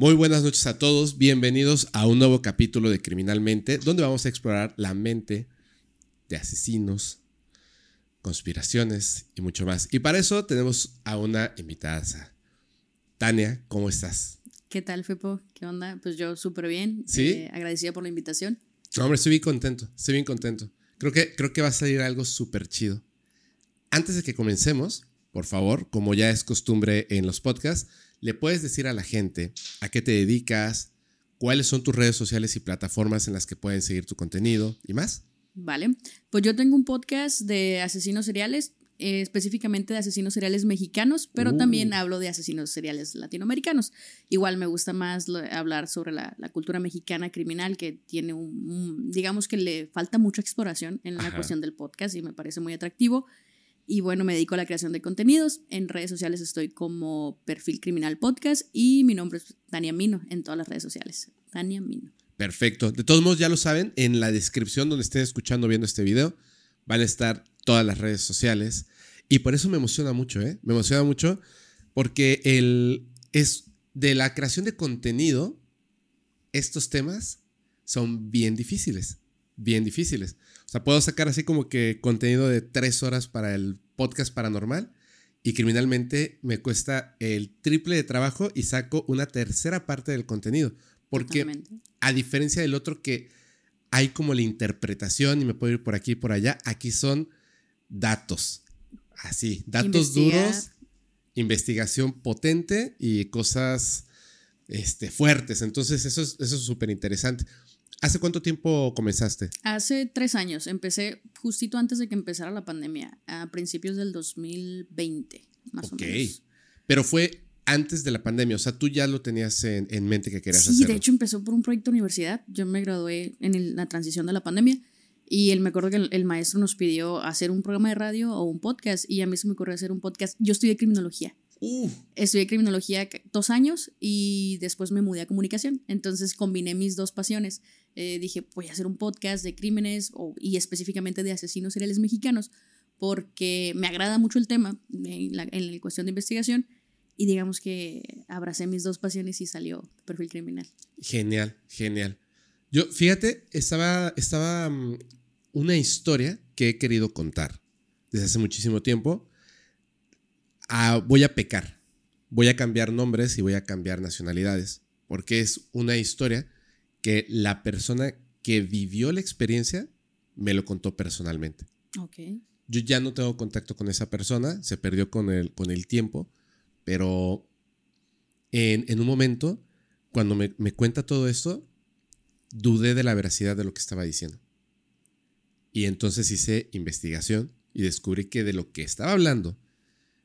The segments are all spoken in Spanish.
Muy buenas noches a todos, bienvenidos a un nuevo capítulo de Criminalmente, donde vamos a explorar la mente de asesinos, conspiraciones y mucho más. Y para eso tenemos a una invitada. Tania, ¿cómo estás? ¿Qué tal, Fepo? ¿Qué onda? Pues yo súper bien. ¿Sí? Eh, agradecida por la invitación. No, hombre, estoy bien contento, estoy bien contento. Creo que, creo que va a salir algo súper chido. Antes de que comencemos, por favor, como ya es costumbre en los podcasts, ¿le puedes decir a la gente a qué te dedicas, cuáles son tus redes sociales y plataformas en las que pueden seguir tu contenido y más? Vale. Pues yo tengo un podcast de asesinos seriales, eh, específicamente de asesinos seriales mexicanos, pero Uh. también hablo de asesinos seriales latinoamericanos. Igual me gusta más lo- hablar sobre la, la cultura mexicana criminal, que tiene un, un- digamos que le falta mucha exploración en la Ajá. cuestión del podcast y me parece muy atractivo. Y bueno, me dedico a la creación de contenidos. En redes sociales estoy como Perfil Criminal Podcast y mi nombre es Tania Mino en todas las redes sociales. Tania Mino. Perfecto. De todos modos, ya lo saben, en la descripción donde estén escuchando viendo este video, van a estar todas las redes sociales. Y por eso me emociona mucho, ¿eh? Me emociona mucho porque el, es de la creación de contenido, estos temas son bien difíciles. Bien difíciles. O sea, puedo sacar así como que contenido de tres horas para el podcast paranormal y criminalmente me cuesta el triple de trabajo y saco una tercera parte del contenido. Porque Totalmente. a diferencia del otro que hay como la interpretación y me puedo ir por aquí y por allá, aquí son datos. Así, datos Investigar. duros, investigación potente y cosas este, fuertes. Entonces, eso es eso es súper interesante. ¿Hace cuánto tiempo comenzaste? Hace tres años, empecé justito antes de que empezara la pandemia, a principios del 2020, más ok. o menos. Pero fue antes de la pandemia, o sea, tú ya lo tenías en, en mente que querías Sí, hacerlo. de hecho empezó por un proyecto de universidad. Yo me gradué en el- la transición de la pandemia y él, me acuerdo que el, el maestro nos pidió hacer un programa de radio o un podcast y a mí se me ocurrió hacer un podcast. Yo estudié criminología. Uh, Estudié criminología dos años y después me mudé a comunicación. Entonces combiné mis dos pasiones. Eh, dije, voy a hacer un podcast de crímenes o- y específicamente de asesinos seriales mexicanos porque me agrada mucho el tema en la, en la cuestión de investigación y digamos que abracé mis dos pasiones y salió perfil criminal. Genial, genial. Yo, fíjate, estaba, estaba mm, una historia que he querido contar desde hace muchísimo tiempo. Voy a pecar, voy a cambiar nombres y voy a cambiar nacionalidades, porque es una historia que la persona que vivió la experiencia me lo contó personalmente. Ok. Yo ya no tengo contacto con esa persona, se perdió con el, con el tiempo, pero en, en un momento, cuando me, me cuenta todo esto, dudé de la veracidad de lo que estaba diciendo. Y entonces hice investigación y descubrí que de lo que estaba hablando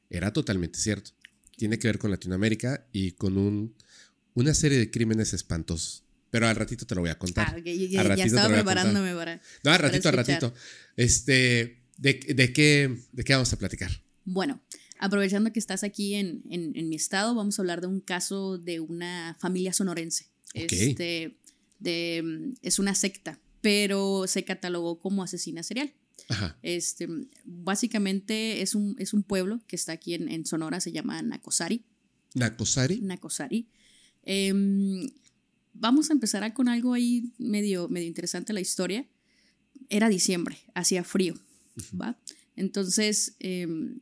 era totalmente cierto. Tiene que ver con Latinoamérica y con un, una serie de crímenes espantosos. Pero al ratito te lo voy a contar. Ah, ya- Al ya ratito te estaba lo voy a contar. preparándome para... No, al ratito, al escuchar. ratito. Este, ¿de, de qué, ¿De qué vamos a platicar? Bueno, aprovechando que estás aquí en, en- en mi estado, vamos a hablar de un caso de una familia sonorense. Este, de, es una secta, pero se catalogó como asesina serial. Ajá. Este, básicamente es un, es un pueblo que está aquí en, en Sonora, se llama Nacosari. Nacosari. Nacosari. Em, vamos a empezar con algo ahí medio, medio interesante la historia. Era diciembre, hacía frío, ¿va? Entonces, em,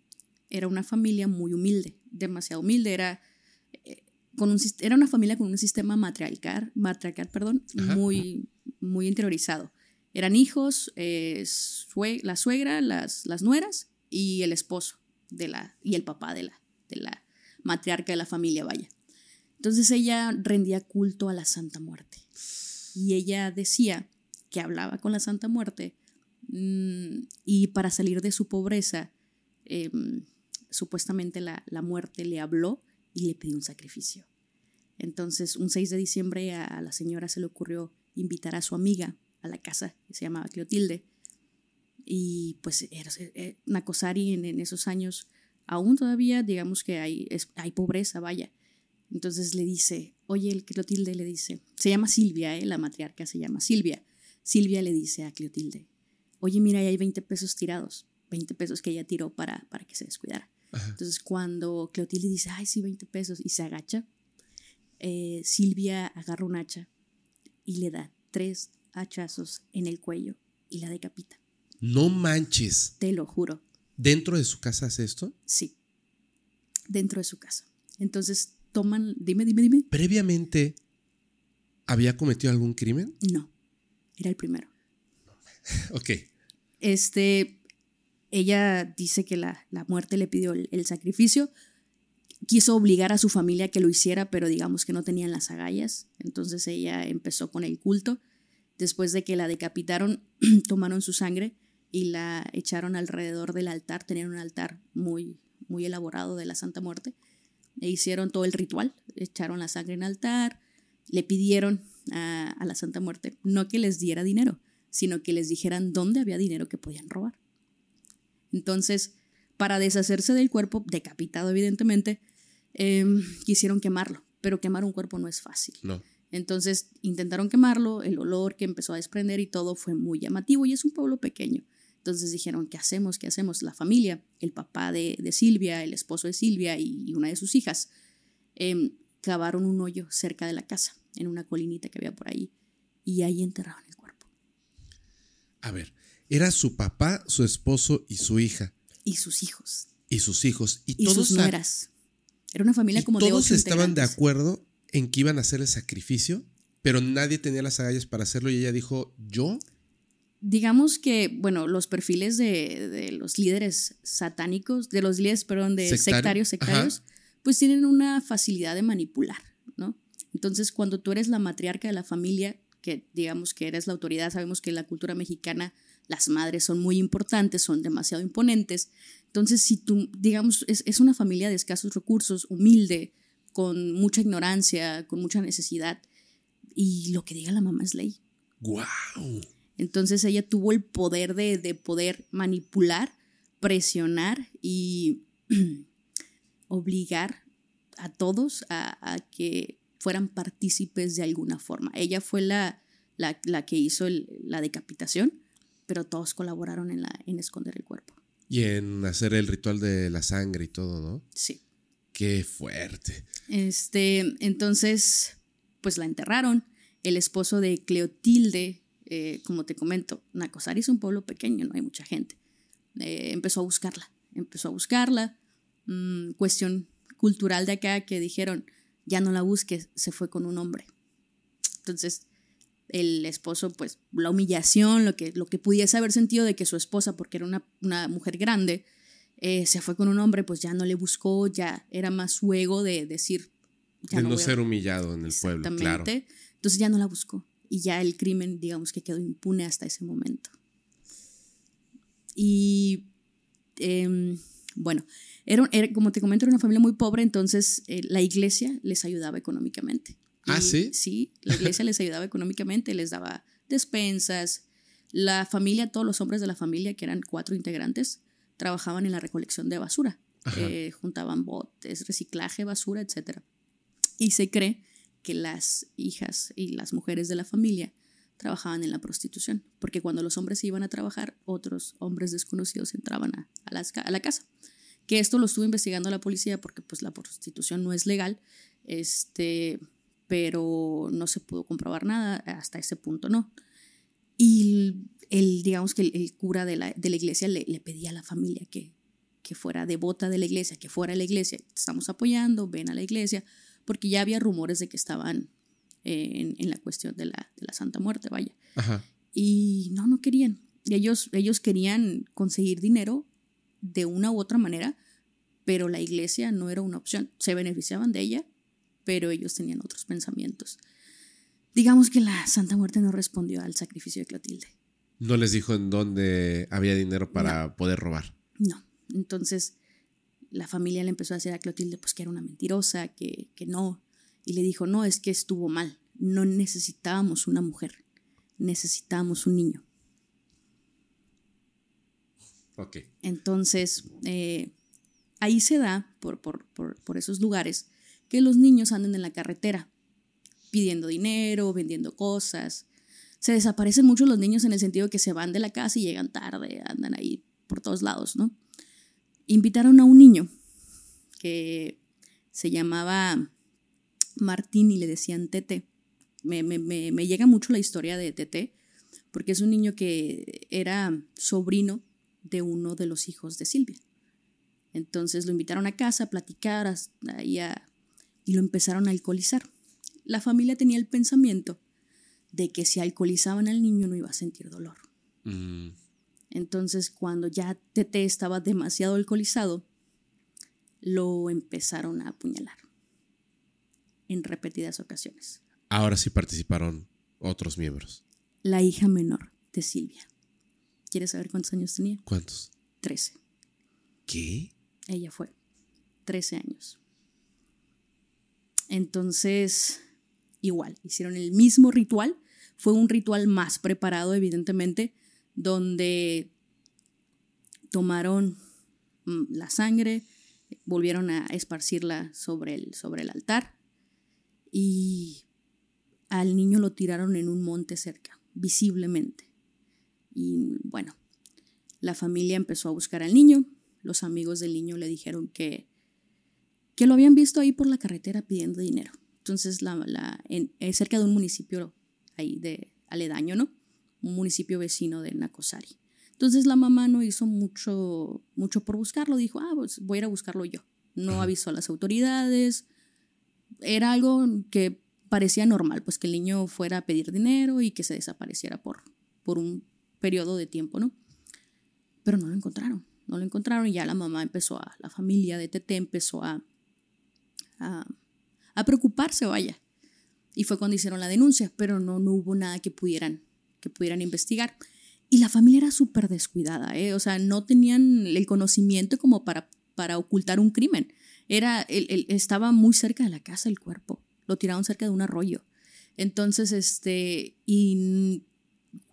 era una familia muy humilde, demasiado humilde. Era, eh, con un, era una familia con un sistema matriarcal, matriarcal perdón, Ajá. muy, muy interiorizado. Eran hijos, eh, sue- la suegra, las, las nueras y el esposo de la, y el papá de la, de la matriarca de la familia, vaya. Entonces ella rendía culto a la Santa Muerte. Y ella decía que hablaba con la Santa Muerte mm, y para salir de su pobreza, em, supuestamente la, la muerte le habló y le pidió un sacrificio. Entonces, un 6 de diciembre a, a la señora se le ocurrió invitar a su amiga a la casa, que se llamaba Cleotilde. Y pues era, eh, Nacosari en, en esos años, aún todavía, digamos que hay, es- hay pobreza, vaya. Entonces le dice, oye, el Cleotilde le dice, se llama Silvia, ¿eh? la matriarca se llama Silvia. Silvia le dice a Cleotilde, oye, mira, ahí hay 20 pesos tirados, 20 pesos que ella tiró para, para que se descuidara. Ajá. Entonces cuando Cleotilde dice, ay, sí, 20 pesos, y se agacha, eh, Silvia agarra un hacha y le da tres hachazos en el cuello y la decapita. No manches. Te lo juro. ¿Dentro de su casa hace esto? Sí. Dentro de su casa. Entonces toman, dime, dime, dime. ¿Previamente había cometido algún crimen? No, era el primero. ok. Este, ella dice que la, la muerte le pidió el, el, sacrificio. Quiso obligar a su familia a que lo hiciera, pero digamos que no tenían las agallas. Entonces ella empezó con el culto. Después de que la decapitaron, tomaron su sangre y la echaron alrededor del altar. Tenían un altar muy, muy elaborado de la Santa Muerte. E hicieron todo el ritual. Echaron la sangre en el altar. Le pidieron a, la Santa Muerte no que les diera dinero, sino que les dijeran dónde había dinero que podían robar. Entonces, para deshacerse del cuerpo, decapitado evidentemente, eh, quisieron quemarlo, pero quemar un cuerpo no es fácil. No. Entonces intentaron quemarlo, el olor que empezó a desprender y todo fue muy llamativo y es un pueblo pequeño. Entonces dijeron, ¿qué hacemos? ¿Qué hacemos? La familia, el papá de, de Silvia, el esposo de Silvia y, y una de sus hijas, eh, cavaron un hoyo cerca de la casa, en una colinita que había por ahí, y ahí enterraron el cuerpo. A ver, era su papá, su esposo y su hija. Y sus hijos. Y sus hijos. Y, Y todos, sus nueras. Era una familia y como de todos estaban de acuerdo en que iban a hacer el sacrificio, pero nadie tenía las agallas para hacerlo y ella dijo, ¿yo? Digamos que, bueno, los perfiles de, de los líderes satánicos, de los líderes, perdón, de Sectario. sectarios, sectarios, pues tienen una facilidad de manipular, ¿no? Entonces, cuando tú eres la matriarca de la familia, que digamos que eres la autoridad, sabemos que en la cultura mexicana las madres son muy importantes, son demasiado imponentes. Entonces, si tú, digamos, es, es una familia de escasos recursos, humilde, con mucha ignorancia, con mucha necesidad, y lo que diga la mamá es ley. ¡Guau! Entonces ella tuvo el poder de, de poder manipular, presionar y obligar a todos a, a que fueran partícipes de alguna forma. Ella fue la, la, la que hizo el- la decapitación, pero todos colaboraron en, la, en esconder el cuerpo. Y en hacer el ritual de la sangre y todo, ¿no? Sí. Qué fuerte. Este, entonces, pues la enterraron. El esposo de Cleotilde, eh, como te comento, Nacosari es un pueblo pequeño, no hay mucha gente. Eh, empezó a buscarla, empezó a buscarla. Mm, cuestión cultural de acá que dijeron, ya no la busques, se fue con un hombre. Entonces, el esposo, pues, la humillación, lo que, lo que pudiese haber sentido de que su esposa, porque era una, una mujer grande, eh, se fue con un hombre, pues ya no le buscó, ya era más su ego de decir, ya de no ser humillado en el pueblo, claro. Entonces ya no la buscó. Y ya el crimen, digamos que quedó impune hasta ese momento. Y em, bueno, era, era- como te comento, era una familia muy pobre, entonces eh, la iglesia les ayudaba económicamente. ¿Ah, sí? Sí, la iglesia les ayudaba económicamente, les daba despensas. La familia, todos los hombres de la familia, que eran cuatro integrantes, trabajaban en la recolección de basura. Eh, juntaban botes, reciclaje, basura, etc. Y se cree que las hijas y las mujeres de la familia trabajaban en la prostitución, porque cuando los hombres se iban a trabajar, otros hombres desconocidos entraban a, a las ca- a la casa. Que esto lo estuvo investigando la policía porque pues la prostitución no es legal, este, pero no se pudo comprobar nada, hasta ese punto no. Y el, digamos que el, el cura de la, de la iglesia le, le pedía a la familia que, que fuera devota de la iglesia, que fuera a la iglesia, estamos apoyando, ven a la iglesia, porque ya había rumores de que estaban eh, en, en la cuestión de la, de la Santa Muerte, vaya. Ajá. Y no, no querían. Ellos, ellos querían conseguir dinero de una u otra manera, pero la iglesia no era una opción. Se beneficiaban de ella, pero ellos tenían otros pensamientos. Digamos que la Santa Muerte no respondió al sacrificio de Clotilde. No les dijo en dónde había dinero para poder robar. No. Entonces la familia le empezó a decir a Clotilde pues que era una mentirosa, que, que no. Y le dijo, no, es que estuvo mal. No necesitábamos una mujer, necesitábamos un niño. Ok. Entonces, eh, ahí se da, por, por, por, por esos lugares, que los niños anden en la carretera pidiendo dinero, vendiendo cosas. Se desaparecen mucho los niños en el sentido que se van de la casa y llegan tarde, andan ahí por todos lados, ¿no? Invitaron a un niño que se llamaba Martín y le decían Tete. Me, me, me, me llega mucho la historia de Tete, porque es un niño que era sobrino de uno de los hijos de Silvia. Entonces lo invitaron a casa a platicar y, y lo empezaron a alcoholizar. La familia tenía el pensamiento de que si alcoholizaban al niño no iba a sentir dolor. Mm. Entonces cuando ya Tete estaba demasiado alcoholizado, lo empezaron a apuñalar en repetidas ocasiones. Ahora sí participaron otros miembros. La hija menor de Silvia. ¿Quieres saber cuántos años tenía? ¿Cuántos? Trece. ¿Qué? Ella fue. Trece años. Entonces, igual, hicieron el mismo ritual. Fue un ritual más preparado, evidentemente, donde tomaron mm, la sangre, volvieron a esparcirla sobre el, sobre el altar y al niño lo tiraron en un monte cerca, visiblemente. Y bueno, la familia empezó a buscar al niño, los amigos del niño le dijeron que, que lo habían visto ahí por la carretera pidiendo dinero. Entonces, la, en, cerca de un municipio ahí de aledaño, ¿no? Un municipio vecino de Nacosari. Entonces la mamá no hizo mucho, mucho por buscarlo, dijo, ah, pues voy a ir a buscarlo yo. No avisó a las autoridades. Era algo que parecía normal, pues que el niño fuera a pedir dinero y que se desapareciera por, por un periodo de tiempo, ¿no? Pero no lo encontraron, no lo encontraron y ya la mamá empezó a, la familia de Tete empezó a, a, a preocuparse, vaya. Y fue cuando hicieron la denuncia, pero no, no hubo nada que pudieran, que pudieran investigar. Y la familia era súper descuidada, ¿eh? o sea, no tenían el conocimiento como para, para ocultar un crimen. Era, el, estaba muy cerca de la casa el cuerpo, lo tiraron cerca de un arroyo. Entonces, este, y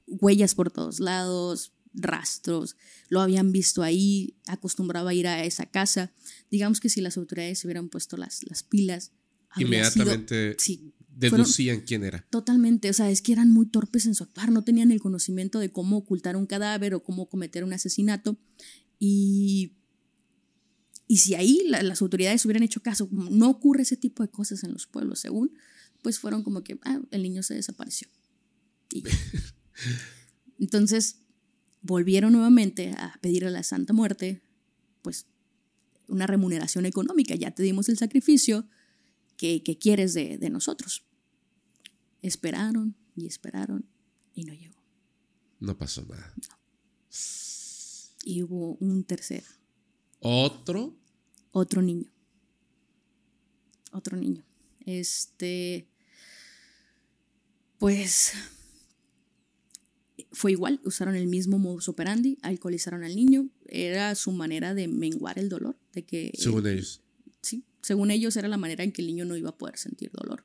huellas por todos lados, rastros, lo habían visto ahí, acostumbraba a ir a esa casa. Digamos que si las autoridades se hubieran puesto las, las pilas. Inmediatamente sí, deducían quién era. Totalmente, o sea, es que eran muy torpes en su actuar, no tenían el conocimiento de cómo ocultar un cadáver o cómo cometer un asesinato. Y, y si ahí las autoridades hubieran hecho caso, no ocurre ese tipo de cosas en los pueblos, según, pues fueron como que, ah, el niño se desapareció. entonces volvieron nuevamente a pedir a la Santa Muerte, pues, una remuneración económica. Ya te dimos el sacrificio que, quieres de, de nosotros. Esperaron y esperaron y no llegó. No pasó nada. Y hubo un tercer. ¿Otro? Otro niño. Otro niño. Este. Pues. Fue igual, usaron el mismo modus operandi, alcoholizaron al niño. Era su manera de menguar el dolor. De que, Según ellos. Sí, según ellos era la manera en que el niño no iba a poder sentir dolor.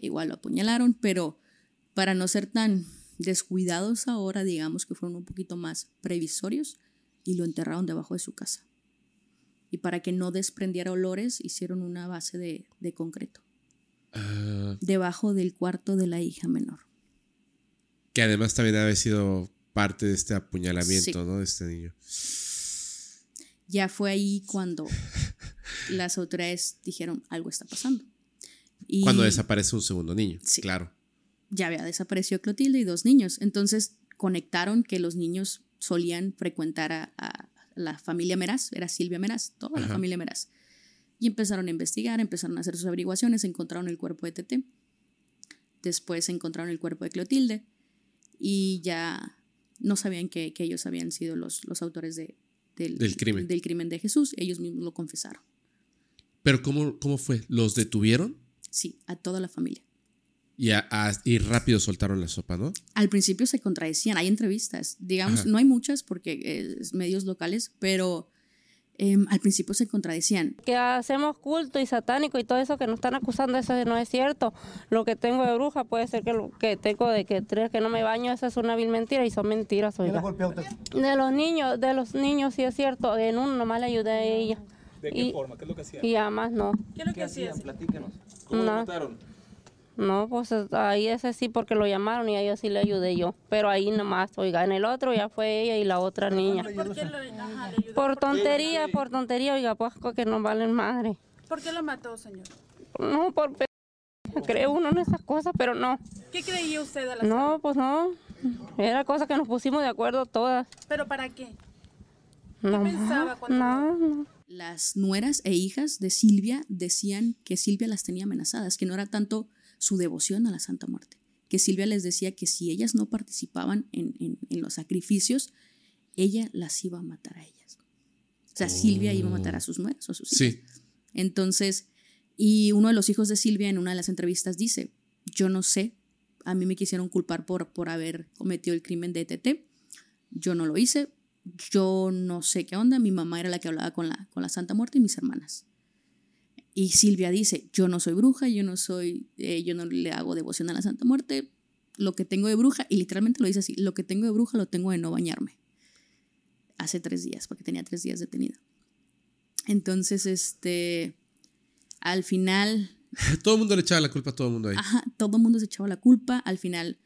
Igual lo apuñalaron, pero para no ser tan descuidados ahora, digamos que fueron un poquito más previsorios y lo enterraron debajo de su casa. Y para que no desprendiera olores, hicieron una base de, concreto. Ah. debajo del cuarto de la hija menor. Que además también había sido parte de este apuñalamiento, ¿no? De este niño. Ya fue ahí cuando las autoridades dijeron algo está pasando. Cuando desaparece un segundo niño, sí. claro. Ya había desaparecido Clotilde y dos niños. Entonces conectaron que los niños solían frecuentar a, la familia Meraz, era Silvia Meraz, toda la familia Meraz. Y empezaron a investigar, empezaron a hacer sus averiguaciones, encontraron el cuerpo de Tete. Después encontraron el cuerpo de Clotilde y ya no sabían que, ellos habían sido los, los autores de, del, crimen. del crimen de Jesús. Ellos mismos lo confesaron. ¿Pero cómo, cómo fue? ¿Los detuvieron? Sí, a toda la familia. Y, y rápido soltaron la sopa, ¿no? Al principio se contradecían, hay entrevistas, digamos, no hay muchas porque es medios locales, pero em, al principio se contradecían. Que hacemos culto y satánico y todo eso que nos están acusando, eso no es cierto. Lo que tengo de bruja puede ser que lo que tengo de que tres que no me baño, esa es una vil mentira y son mentiras. Oiga. De los niños, de los niños sí es cierto, en uno nomás le ayudé a ella. ¿De qué forma? ¿Qué es lo que hacían? Y además no. ¿Qué es lo que hacían? Platíquenos. ¿Cómo no. lo mataron? No, pues ahí ese sí porque lo llamaron y a ellos sí le ayudé yo. Pero ahí nomás, oiga, en el otro ya fue ella y la otra niña. ¿Por qué le, Por tontería, por tontería, oiga, pues que no valen madre. ¿Por qué lo mató, señor? No, por cree uno en esas cosas, pero no. ¿Qué creía usted de la No, pues no. Era cosa que nos pusimos de acuerdo todas. ¿Pero para qué? No, pensaba cuando- no, no. Las nueras e hijas de Silvia decían que Silvia las tenía amenazadas, que no era tanto su devoción a la Santa Muerte, que Silvia les decía que si ellas no participaban en, en- en los sacrificios, ella las iba a matar a ellas. O sea, Silvia iba a matar a sus nueras o a sus hijas. Sí. Entonces, y uno de los hijos de Silvia en una de las entrevistas dice, yo no sé, a mí me quisieron culpar por, por haber cometido el crimen de ETT, yo no lo hice, yo no sé qué onda, mi mamá era la que hablaba con la, con la Santa Muerte y mis hermanas. Y Silvia dice, yo no soy bruja, yo no soy, eh, yo no le hago devoción a la Santa Muerte, lo que tengo de bruja, y literalmente lo dice así, lo que tengo de bruja lo tengo de no bañarme. Hace tres días, porque tenía tres días detenida. Entonces, este, al final, Todo el mundo le echaba la culpa a todo el mundo ahí. ajá, todo el mundo se echaba la culpa. Al final,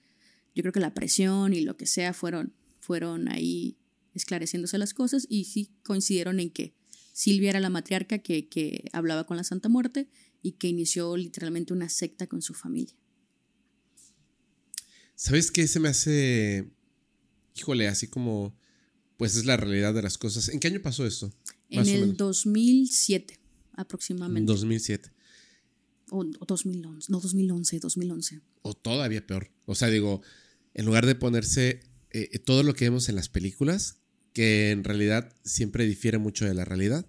yo creo que la presión y lo que sea fueron, fueron ahí esclareciéndose las cosas y sí coincidieron en que Silvia era la matriarca que, que hablaba con la Santa Muerte y que inició literalmente una secta con su familia. ¿Sabes qué se me hace? Híjole, así como, pues es la realidad de las cosas. ¿En qué año pasó esto? En Más el menos. 2007 En aproximadamente. 2007. o, o 2011, no 2011, 2011. O todavía peor. O sea, digo, en lugar de ponerse eh, todo lo que vemos en las películas, que en realidad siempre difiere mucho de la realidad.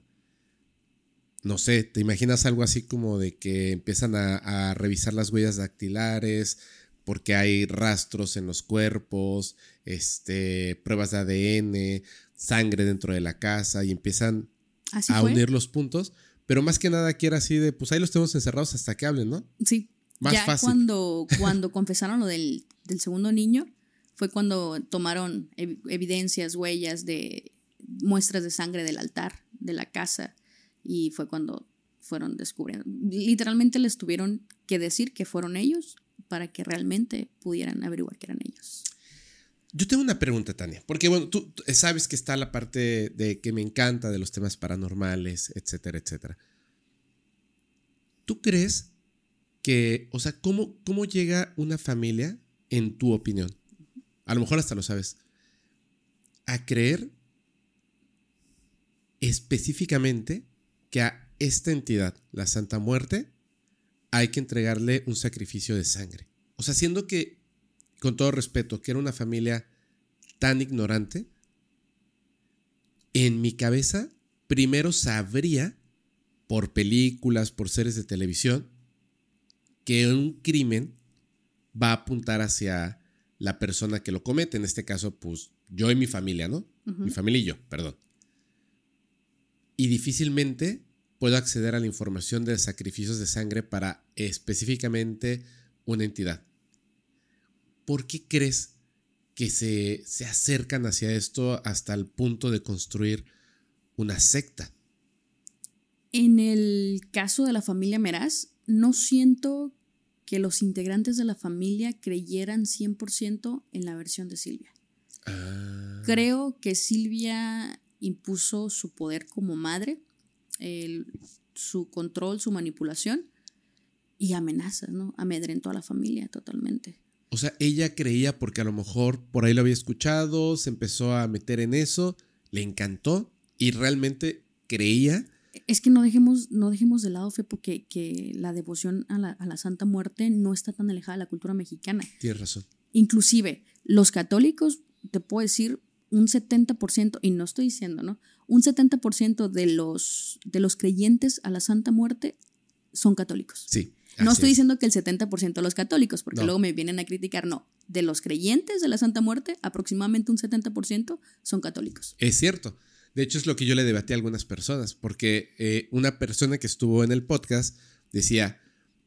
No sé, ¿te imaginas algo así como de que empiezan a, a revisar las huellas dactilares porque hay rastros en los cuerpos, este, pruebas de ADN, sangre dentro de la casa y empiezan Así a fue. unir los puntos? Pero más que nada quiere así de, pues ahí los tenemos encerrados hasta que hablen, ¿no? Sí. Más ya fácil. cuando, cuando confesaron lo del, del segundo niño, fue cuando tomaron ev- evidencias, huellas de muestras de sangre del altar, de la casa, y fue cuando fueron descubriendo. Literalmente les tuvieron que decir que fueron ellos para que realmente pudieran averiguar que eran ellos. Yo tengo una pregunta, Tania, porque bueno, tú tú sabes que está la parte de que me encanta de los temas paranormales, etcétera, etcétera. ¿Tú crees que, o sea, cómo, cómo llega una familia, en tu opinión, a lo mejor hasta lo sabes, a creer específicamente que a esta entidad, la Santa Muerte, hay que entregarle un sacrificio de sangre? O sea, siendo que con todo respeto, que era una familia tan ignorante, en mi cabeza primero sabría, por películas, por series de televisión, que un crimen va a apuntar hacia la persona que lo comete, en este caso, pues yo y mi familia, ¿no? Mi familia y yo, perdón. Y difícilmente puedo acceder a la información de sacrificios de sangre para específicamente una entidad. ¿por qué crees que se, se acercan hacia esto hasta el punto de construir una secta? En el caso de la familia Meraz, no siento que los integrantes de la familia creyeran 100% en la versión de Silvia. Ah, Creo que Silvia impuso su poder como madre, el- su control, su manipulación y amenazas, ¿no? Amedrentó a la familia totalmente. O sea, ella creía porque a lo mejor por ahí lo había escuchado, se empezó a meter en eso, le encantó y realmente creía. Es que no dejemos, no dejemos de lado, Fepo, que, que la devoción a la, a la Santa Muerte no está tan alejada de la cultura mexicana. Tienes razón. Inclusive, los católicos, te puedo decir, un 70%, y no estoy diciendo, ¿no? Un 70% de los, de los creyentes a la Santa Muerte son católicos. Sí. No estoy es. diciendo que el 70% de los católicos, porque No. luego me vienen a criticar, no. De los creyentes de la Santa Muerte, aproximadamente un 70% son católicos. Es cierto. De hecho, es lo que yo le debatí a algunas personas, porque eh, una persona que estuvo en el podcast decía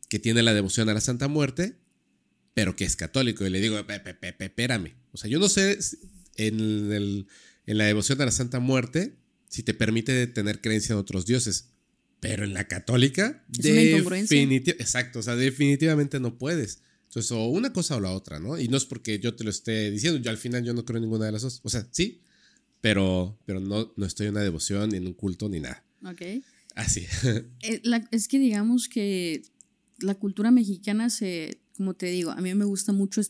que tiene la devoción a la Santa Muerte, pero que es católico. Y le digo, "Pe- pe- pe- pe- espérame. O sea, yo no sé en, el- en la devoción a la Santa Muerte si te permite tener creencia en otros dioses, pero en la católica, Es una incongruencia. definiti- exacto, o sea, definitivamente no puedes. Entonces, o una cosa o la otra, ¿no? Y no es porque yo te lo esté diciendo, yo al final yo no creo en ninguna de las dos. O sea, sí, pero, pero no, no estoy en una devoción, ni en un culto, ni nada. ¿Ok? Así. Eh, es que digamos que la cultura mexicana se, como te digo, a mí me gusta mucho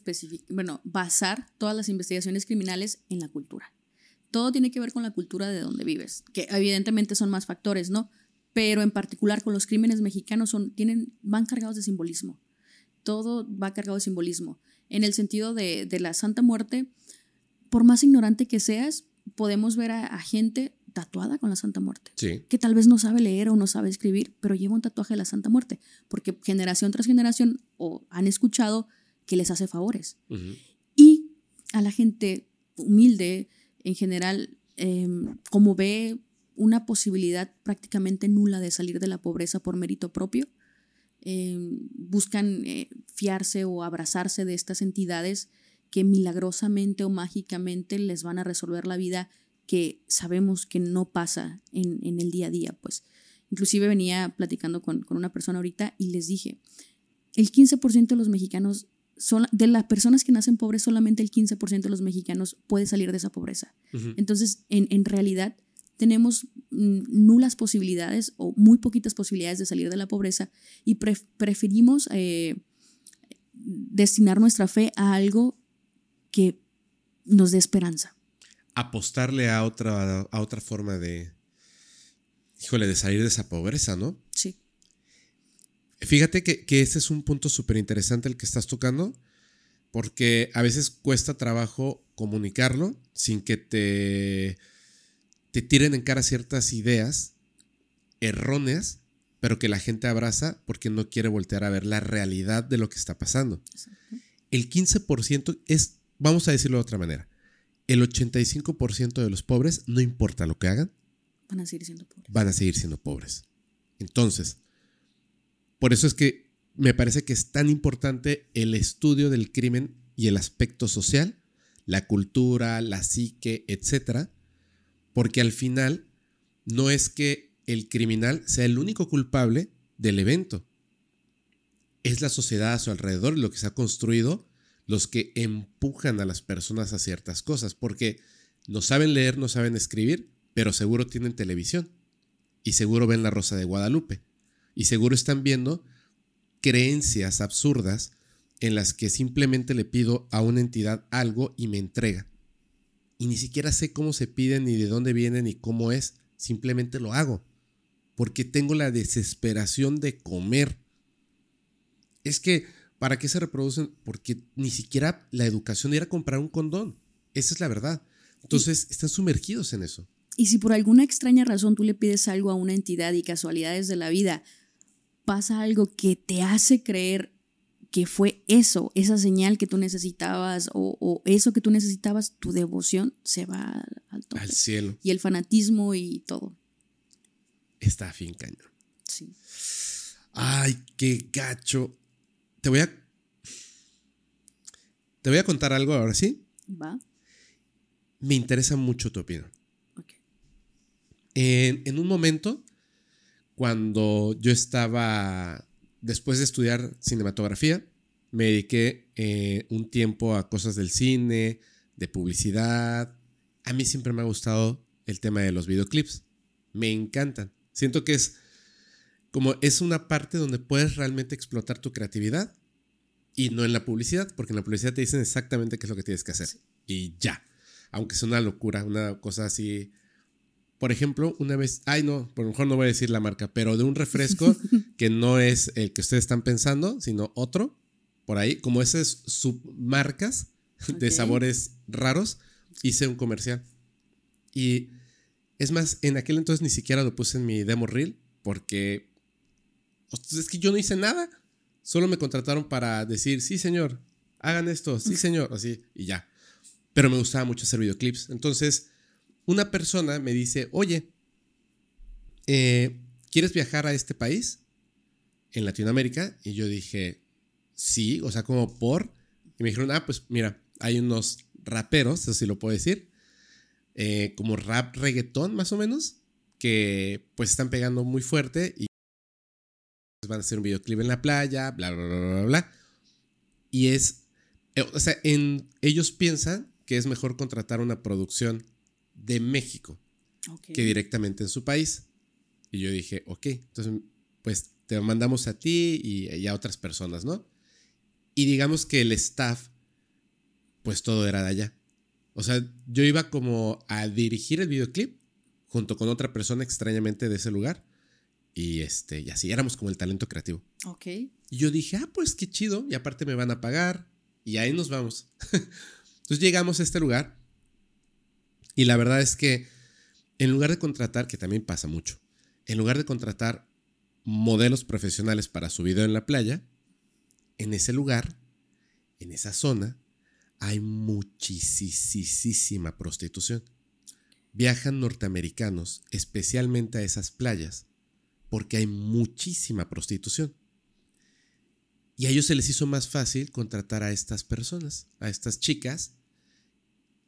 bueno, basar todas las investigaciones criminales en la cultura. Todo tiene que ver con la cultura de donde vives, que evidentemente son más factores, ¿no? Pero en particular con los crímenes mexicanos son, tienen, van cargados de simbolismo. Todo va cargado de simbolismo. En el sentido de, de la Santa Muerte, por más ignorante que seas, podemos ver a, a gente tatuada con la Santa Muerte. Sí. Que tal vez no sabe leer o no sabe escribir, pero lleva un tatuaje de la Santa Muerte, porque generación tras generación o han escuchado que les hace favores. Ujú. Y a la gente humilde, en general, em, como ve una posibilidad prácticamente nula de salir de la pobreza por mérito propio, em, buscan eh, fiarse o abrazarse de estas entidades que milagrosamente o mágicamente les van a resolver la vida que sabemos que no pasa en, en el día a día. Pues inclusive venía platicando con, con una persona ahorita y les dije, el 15% de los mexicanos, son, de las personas que nacen pobres, solamente el 15% de los mexicanos puede salir de esa pobreza. Entonces, en, en realidad, tenemos nulas posibilidades o muy poquitas posibilidades de salir de la pobreza y pref- preferimos eh, destinar nuestra fe a algo que nos dé esperanza. Apostarle a otra, a otra forma de. Híjole, de salir de esa pobreza, ¿no? Sí. Fíjate que, que este es un punto súper interesante el que estás tocando, porque a veces cuesta trabajo comunicarlo sin que te, te tiren en cara ciertas ideas erróneas, pero que la gente abraza porque no quiere voltear a ver la realidad de lo que está pasando. El 15% es, vamos a decirlo de otra manera, el 85% de los pobres, no importa lo que hagan, Van a seguir siendo pobres. van a seguir siendo pobres. Entonces, por eso es que me parece que es tan importante el estudio del crimen y el aspecto social, la cultura, la psique, etcétera, porque al final no es que el criminal sea el único culpable del evento. Es la sociedad a su alrededor lo que se ha construido los que empujan a las personas a ciertas cosas, porque no saben leer, no saben escribir, pero seguro tienen televisión y seguro ven La Rosa de Guadalupe y seguro están viendo creencias absurdas en las que simplemente le pido a una entidad algo y me entrega. Y ni siquiera sé cómo se pide, ni de dónde viene, ni cómo es. Simplemente lo hago. Porque tengo la desesperación de comer. Es que, ¿para qué se reproducen? Porque ni siquiera la educación de ir a comprar un condón. Esa es la verdad. Entonces, están sumergidos en eso. Y si por alguna extraña razón tú le pides algo a una entidad y casualidades de la vida, pasa algo que te hace creer que fue eso, esa señal que tú necesitabas o, o eso que tú necesitabas, tu devoción se va al, al tope. Al cielo. Y el fanatismo y todo. Está fin cañón. Sí. Ay, qué gacho. Te voy a. Te voy a contar algo ahora, ¿sí? ¿Va? Me interesa mucho tu opinión. Ok. En, en un momento, cuando yo estaba, después de estudiar cinematografía, me dediqué eh, un tiempo a cosas del cine, de publicidad. A mí siempre me ha gustado el tema de los videoclips. Me encantan. Siento que es como es una parte donde puedes realmente explotar tu creatividad y no en la publicidad, porque en la publicidad te dicen exactamente qué es lo que tienes que hacer. Y ya. Aunque es una locura, una cosa así. Por ejemplo, una vez, ay no, por lo mejor no voy a decir la marca, pero de un refresco que no es el que ustedes están pensando, sino otro, por ahí, como esas submarcas de sabores raros, hice un comercial. Y es más, en aquel entonces ni siquiera lo puse en mi demo reel, porque pues, es que yo no hice nada. Solo me contrataron para decir, sí, señor, hagan esto, sí, señor, así, y ya. Pero me gustaba mucho hacer videoclips. Entonces, una persona me dice, oye, eh, ¿quieres viajar a este país? En Latinoamérica. Y yo dije, sí, o sea, como por. Y me dijeron, ah, pues mira, hay unos raperos, eso sí lo puedo decir, eh, como rap reggaetón más o menos, que pues están pegando muy fuerte y van a hacer un videoclip en la playa, bla, bla, bla, bla, bla. Y es, eh, o sea, en, ellos piensan que es mejor contratar una producción de México que directamente en su país. Y yo dije, ok, entonces, pues te mandamos a ti y, y a otras personas, ¿no? Y digamos que el staff, pues todo era de allá. O sea, yo iba como a dirigir el videoclip junto con otra persona extrañamente de ese lugar. Y este, y así éramos como el talento creativo. Ok. Y yo dije, ah, pues qué chido. Y aparte me van a pagar. Y ahí nos vamos. Entonces llegamos a este lugar. Y la verdad es que en lugar de contratar, que también pasa mucho, en lugar de contratar modelos profesionales para su video en la playa, en ese lugar, en esa zona, hay muchísima prostitución. Viajan norteamericanos especialmente a esas playas porque hay muchísima prostitución. Y a ellos se les hizo más fácil contratar a estas personas, a estas chicas.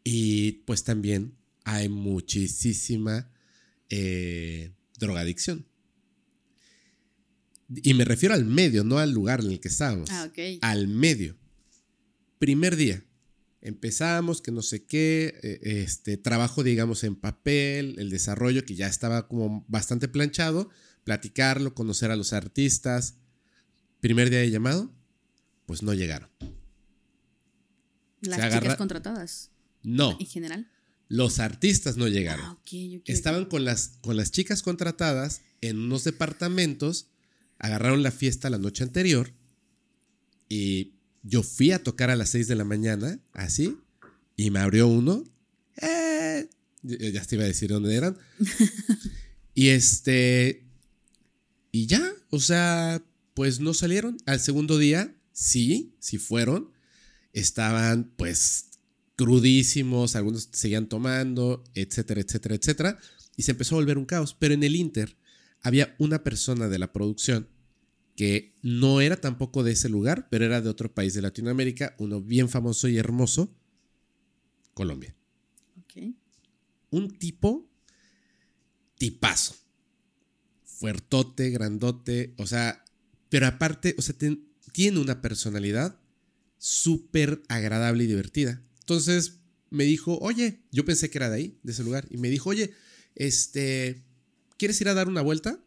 Y pues también hay muchísima eh, drogadicción. Y me refiero al medio, no al lugar en el que estábamos. Ah, ok. Al medio. Primer día. Empezamos, que no sé qué, eh, este trabajo, digamos, en papel, el desarrollo que ya estaba como bastante planchado, platicarlo, conocer a los artistas. Primer día de llamado, pues no llegaron. Las Se chicas contratadas No, en general. los artistas no llegaron. Ah. Estaban con las, con las chicas contratadas en unos departamentos, agarraron la fiesta la noche anterior y yo fui a tocar a las 6 de la mañana, así, y me abrió uno. ¡Eh! Ya te iba a decir dónde eran. y este. Y ya, o sea, pues no salieron. Al segundo día, sí, sí fueron. Estaban, pues, crudísimos, algunos seguían tomando, etcétera, etcétera, etcétera. Y se empezó a volver un caos. Pero en el Inter había una persona de la producción que no era tampoco de ese lugar, pero era de otro país de Latinoamérica, uno bien famoso y hermoso, Colombia. Ok. Un tipo tipazo. Fuertote, grandote, o sea, pero aparte, o sea, tiene una personalidad súper agradable y divertida. Entonces me dijo, oye, yo pensé que era de ahí, de ese lugar, y me dijo, oye, este, ¿quieres ir a dar una vuelta?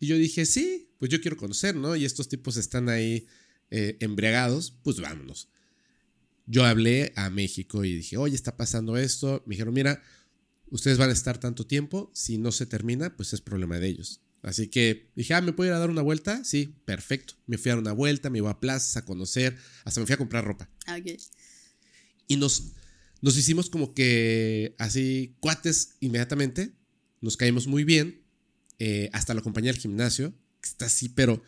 Y yo dije, sí, pues yo quiero conocer, ¿no? Y estos tipos están ahí eh, embriagados, pues vámonos. Yo hablé a México y dije, oye, está pasando esto. Me dijeron, mira, ustedes van a estar tanto tiempo, si no se termina, pues es problema de ellos. Así que dije, ah, ¿me puedo ir a dar una vuelta? Sí, perfecto. Me fui a dar una vuelta, me iba a plazas a conocer, hasta me fui a comprar ropa. Ah, ok. Y nos, nos hicimos como que así cuates inmediatamente. Nos caímos muy bien. eh, hasta lo acompañé al gimnasio. que Está así, pero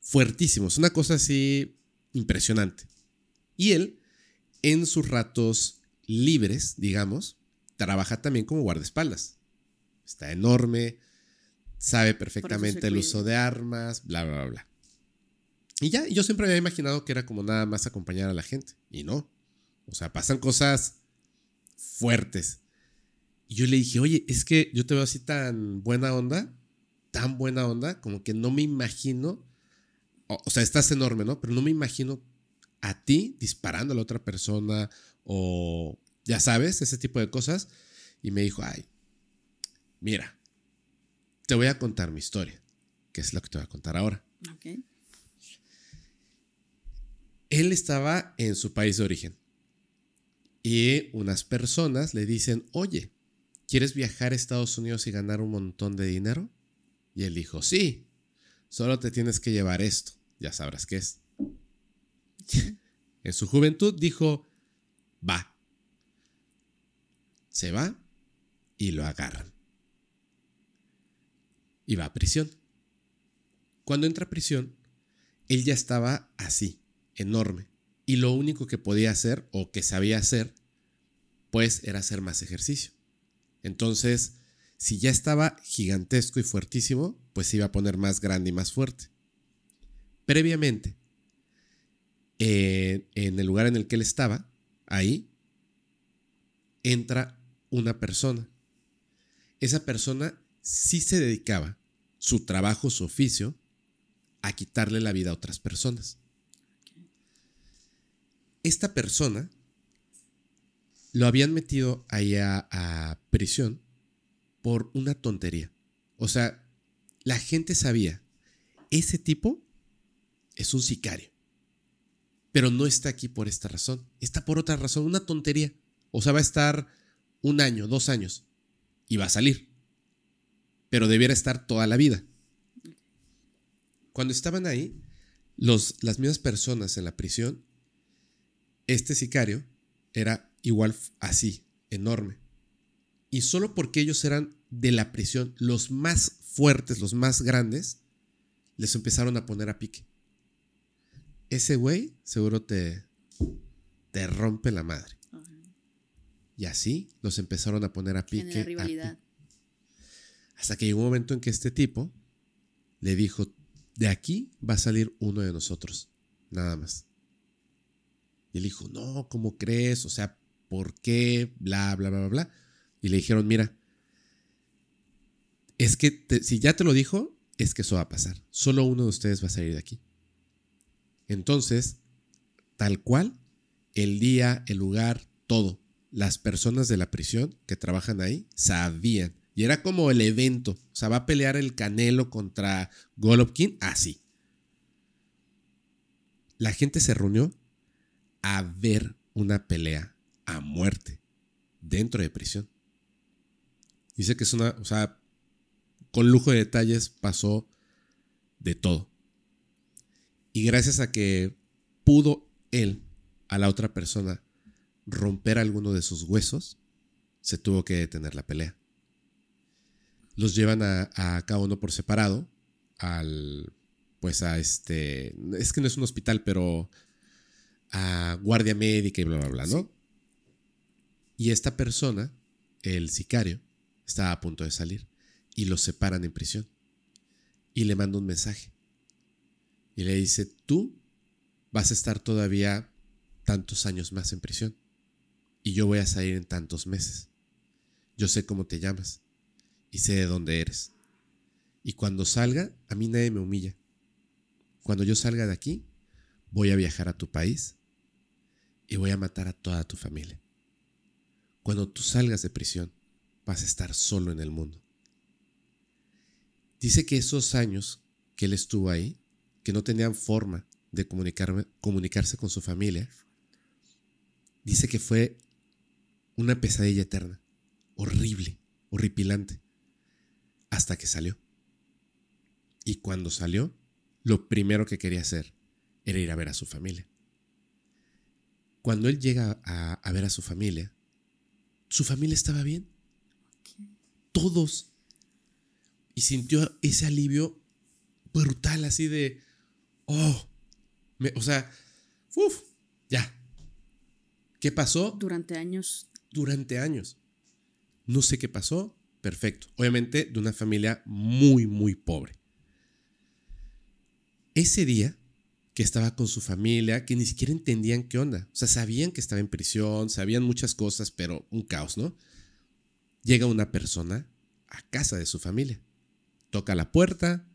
fuertísimo. Es una cosa así impresionante. Y él, en sus ratos libres, digamos, trabaja también como guardaespaldas. Está enorme, sabe perfectamente el uso de armas, bla, bla, bla. Y ya, yo siempre me había imaginado que era como nada más acompañar a la gente. Y no. O sea, pasan cosas fuertes. Y yo le dije, oye, es que yo te veo así tan buena onda, tan buena onda, como que no me imagino. O, o sea, estás enorme, ¿no? Pero no me imagino a ti disparando a la otra persona o ya sabes, ese tipo de cosas. Y me dijo, ay, mira, te voy a contar mi historia, que es lo que te voy a contar ahora. Ok. Él estaba en su país de origen y unas personas le dicen, oye, ¿quieres viajar a Estados Unidos y ganar un montón de dinero? Y él dijo, sí, solo te tienes que llevar esto, ya sabrás qué es. en su juventud dijo, va. Se va y lo agarran. Y va a prisión. Cuando entra a prisión, él ya estaba así, enorme. Y lo único que podía hacer o que sabía hacer, pues era hacer más ejercicio. Entonces, si ya estaba gigantesco y fuertísimo, pues se iba a poner más grande y más fuerte. Previamente, eh, en el lugar en el que él estaba, ahí, entra una persona. Esa persona sí se dedicaba, su trabajo, su oficio, a quitarle la vida a otras personas. Esta persona lo habían metido ahí a, a prisión por una tontería. O sea, la gente sabía ese tipo es un sicario. Pero no está aquí por esta razón. Está por otra razón, una tontería. O sea, va a estar un año, dos años y va a salir. Pero debiera estar toda la vida. Cuando estaban ahí, los, las mismas personas en la prisión, este sicario era igual así, enorme. Y solo porque ellos eran de la prisión los más fuertes, los más grandes, les empezaron a poner a pique. Ese güey seguro te, te rompe la madre. Y así los empezaron a poner a pique. rivalidad. Hasta que llegó un momento en que este tipo le dijo, de aquí va a salir uno de nosotros, nada más. Y él dijo, no, ¿cómo crees? O sea, ¿por qué? Bla, bla, bla, bla, bla. Y le dijeron, mira, es que si ya te lo dijo, es que eso va a pasar. Solo uno de ustedes va a salir de aquí. Entonces, tal cual, el día, el lugar, todo, las personas de la prisión que trabajan ahí sabían. Y era como el evento. O sea, va a pelear el Canelo contra Golovkin así. La gente se reunió a ver una pelea a muerte dentro de prisión. Dice que es una, o sea, con lujo de detalles pasó de todo. Y gracias a que pudo él a la otra persona romper alguno de sus huesos, se tuvo que detener la pelea. Los llevan a, a cada uno por separado al, pues a este, es que no es un hospital, pero a guardia médica y bla, bla, bla, ¿no? Y esta persona, el sicario, estaba a punto de salir y lo separan en prisión. Y le manda un mensaje. Y le dice, tú vas a estar todavía tantos años más en prisión. Y yo voy a salir en tantos meses. Yo sé cómo te llamas. Y sé de dónde eres. Y cuando salga, a mí nadie me humilla. Cuando yo salga de aquí, voy a viajar a tu país y voy a matar a toda tu familia. Cuando tú salgas de prisión, vas a estar solo en el mundo. Dice que esos años que él estuvo ahí, que no tenían forma de comunicarse con su familia, dice que fue una pesadilla eterna, horrible, horripilante, hasta que salió. Y cuando salió, lo primero que quería hacer era ir a ver a su familia. Cuando él llega a, ver a su familia, su familia estaba bien. Todos. Y sintió ese alivio brutal, así de, oh, o sea, uff, ya. ¿Qué pasó? Durante años. Durante años. No sé qué pasó. Perfecto. Obviamente de una familia muy, muy pobre. Ese día que estaba con su familia, que ni siquiera entendían qué onda. O sea, sabían que estaba en prisión, sabían muchas cosas, pero un caos, ¿no? Llega una persona a casa de su familia, toca la puerta,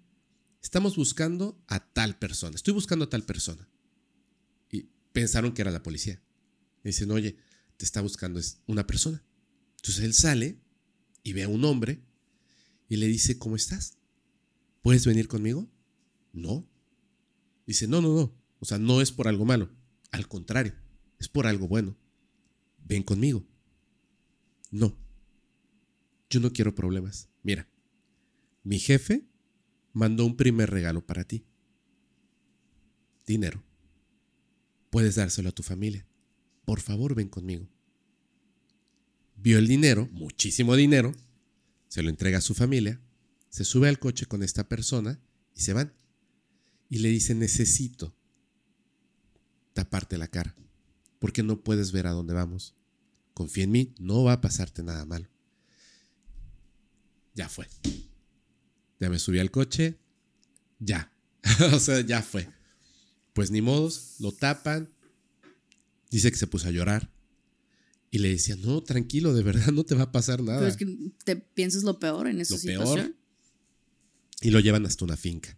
estamos buscando a tal persona, estoy buscando a tal persona. Y pensaron que era la policía. Y dicen, oye, te está buscando una persona. Entonces él sale y ve a un hombre y le dice, ¿cómo estás? ¿Puedes venir conmigo? No, Dice, no, no, no. O sea, no es por algo malo. Al contrario, es por algo bueno. Ven conmigo. No. Yo no quiero problemas. Mira, mi jefe mandó un primer regalo para ti. Dinero. Puedes dárselo a tu familia. Por favor, ven conmigo. Vio el dinero, muchísimo dinero, se lo entrega a su familia, se sube al coche con esta persona y se van y le dice, necesito taparte la cara, porque no puedes ver a dónde vamos. Confía en mí, no va a pasarte nada malo. Ya fue. Ya me subí al coche, ya. o sea, ya fue. Pues ni modos, lo tapan. Dice que se puso a llorar. Y le decía, no, tranquilo, de verdad no te va a pasar nada. Pero es que te piensas lo peor en esa lo situación. Peor. Y lo llevan hasta una finca.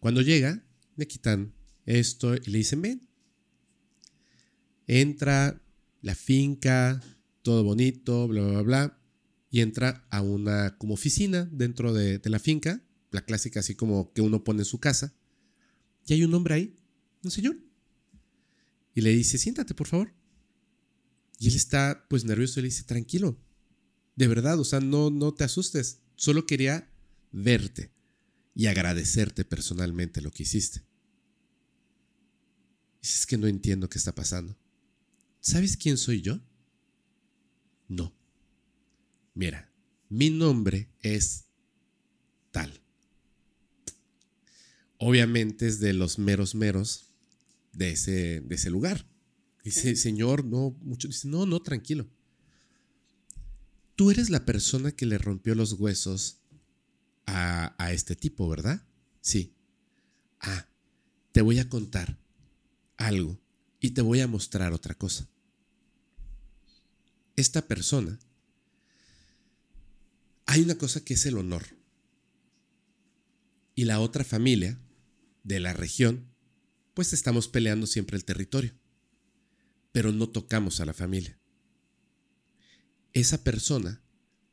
Cuando llega, le quitan esto y le dicen, ven. Entra la finca, todo bonito, bla, bla, bla, y entra a una como oficina dentro de, la finca la clásica así como que uno pone en su casa. Y hay un hombre ahí, un señor. Y le dice, siéntate, por favor. Y él está pues nervioso y le dice, tranquilo, de verdad, o sea, no, no te asustes. Solo quería verte y agradecerte personalmente lo que hiciste. Dices que no entiendo qué está pasando. ¿Sabes quién soy yo? No. Mira, mi nombre es tal. Obviamente es de los meros meros de ese, de ese lugar. Dice, Señor, no, mucho. Dice, no, no, tranquilo. Tú eres la persona que le rompió los huesos a, a este tipo, ¿verdad? Sí. Ah, te voy a contar algo y te voy a mostrar otra cosa. Esta persona, hay una cosa que es el honor. Y la otra familia de la región, pues estamos peleando siempre el territorio, pero no tocamos a la familia. Esa persona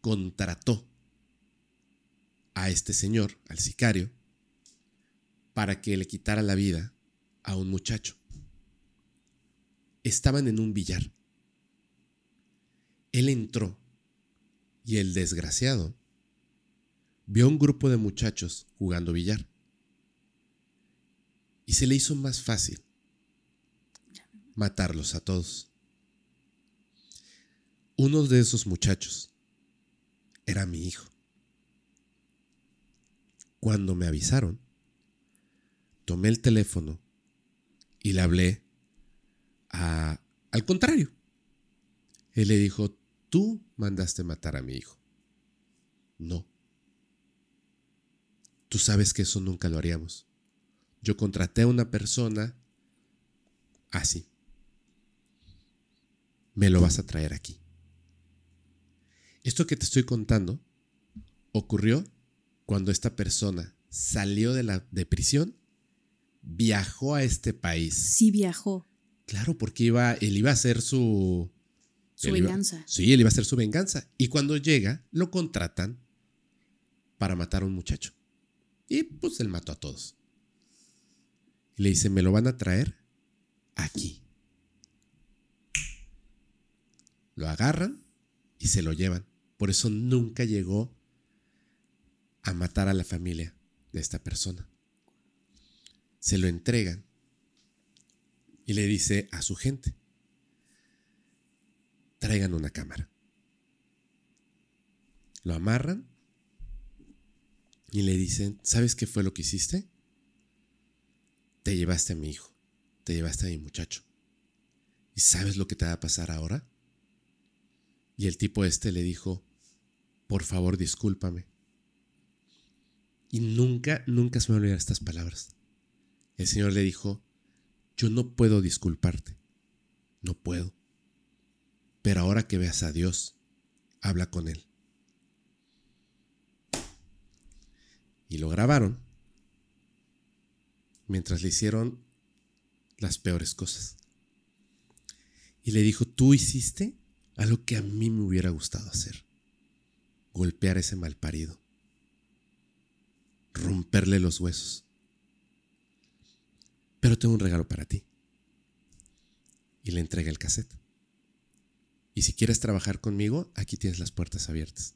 contrató a este señor, al sicario, para que le quitara la vida a un muchacho estaban en un billar. Él entró y el desgraciado vio un grupo de muchachos jugando billar. Y se le hizo más fácil matarlos a todos. Uno de esos muchachos era mi hijo. Cuando me avisaron, tomé el teléfono y le hablé al contrario. Él le dijo, tú mandaste matar a mi hijo. No. Tú sabes que eso nunca lo haríamos. Yo contraté a una persona así. Me lo vas a traer aquí. Esto que te estoy contando ocurrió cuando esta persona salió de la de prisión, viajó a este país. Sí viajó. Claro, porque iba, él iba a hacer su... Su venganza. sí, él iba a hacer su venganza. Y cuando llega, lo contratan para matar a un muchacho. Y pues él mató a todos. Y le dice, me lo van a traer aquí. Lo agarran y se lo llevan. Por eso nunca llegó a matar a la familia de esta persona. Se lo entregan y le dice a su gente, traigan una cámara. Lo amarran y le dicen, ¿sabes qué fue lo que hiciste? Te llevaste a mi hijo, te llevaste a mi muchacho. ¿Y sabes lo que te va a pasar ahora? Y el tipo este le dijo, por favor discúlpame. Y nunca, nunca se me olvidaron estas palabras. El Señor le dijo, yo no puedo disculparte. No puedo. Pero ahora que veas a Dios, habla con Él. Y lo grabaron mientras le hicieron las peores cosas. Y le dijo, tú hiciste algo que a mí me hubiera gustado hacer. Golpear ese malparido. Romperle los huesos pero tengo un regalo para ti. Y le entrega el cassette. Y si quieres trabajar conmigo, aquí tienes las puertas abiertas.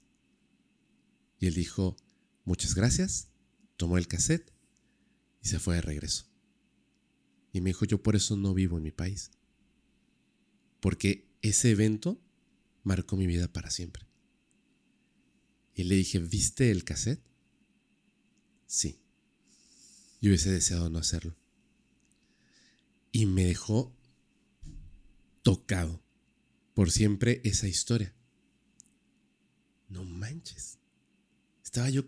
Y él dijo, muchas gracias, tomó el cassette y se fue de regreso. Y me dijo, yo por eso no vivo en mi país. Porque ese evento marcó mi vida para siempre. Y le dije, ¿viste el cassette? Sí. Yo hubiese deseado no hacerlo y me dejó tocado por siempre esa historia. No manches. Estaba yo...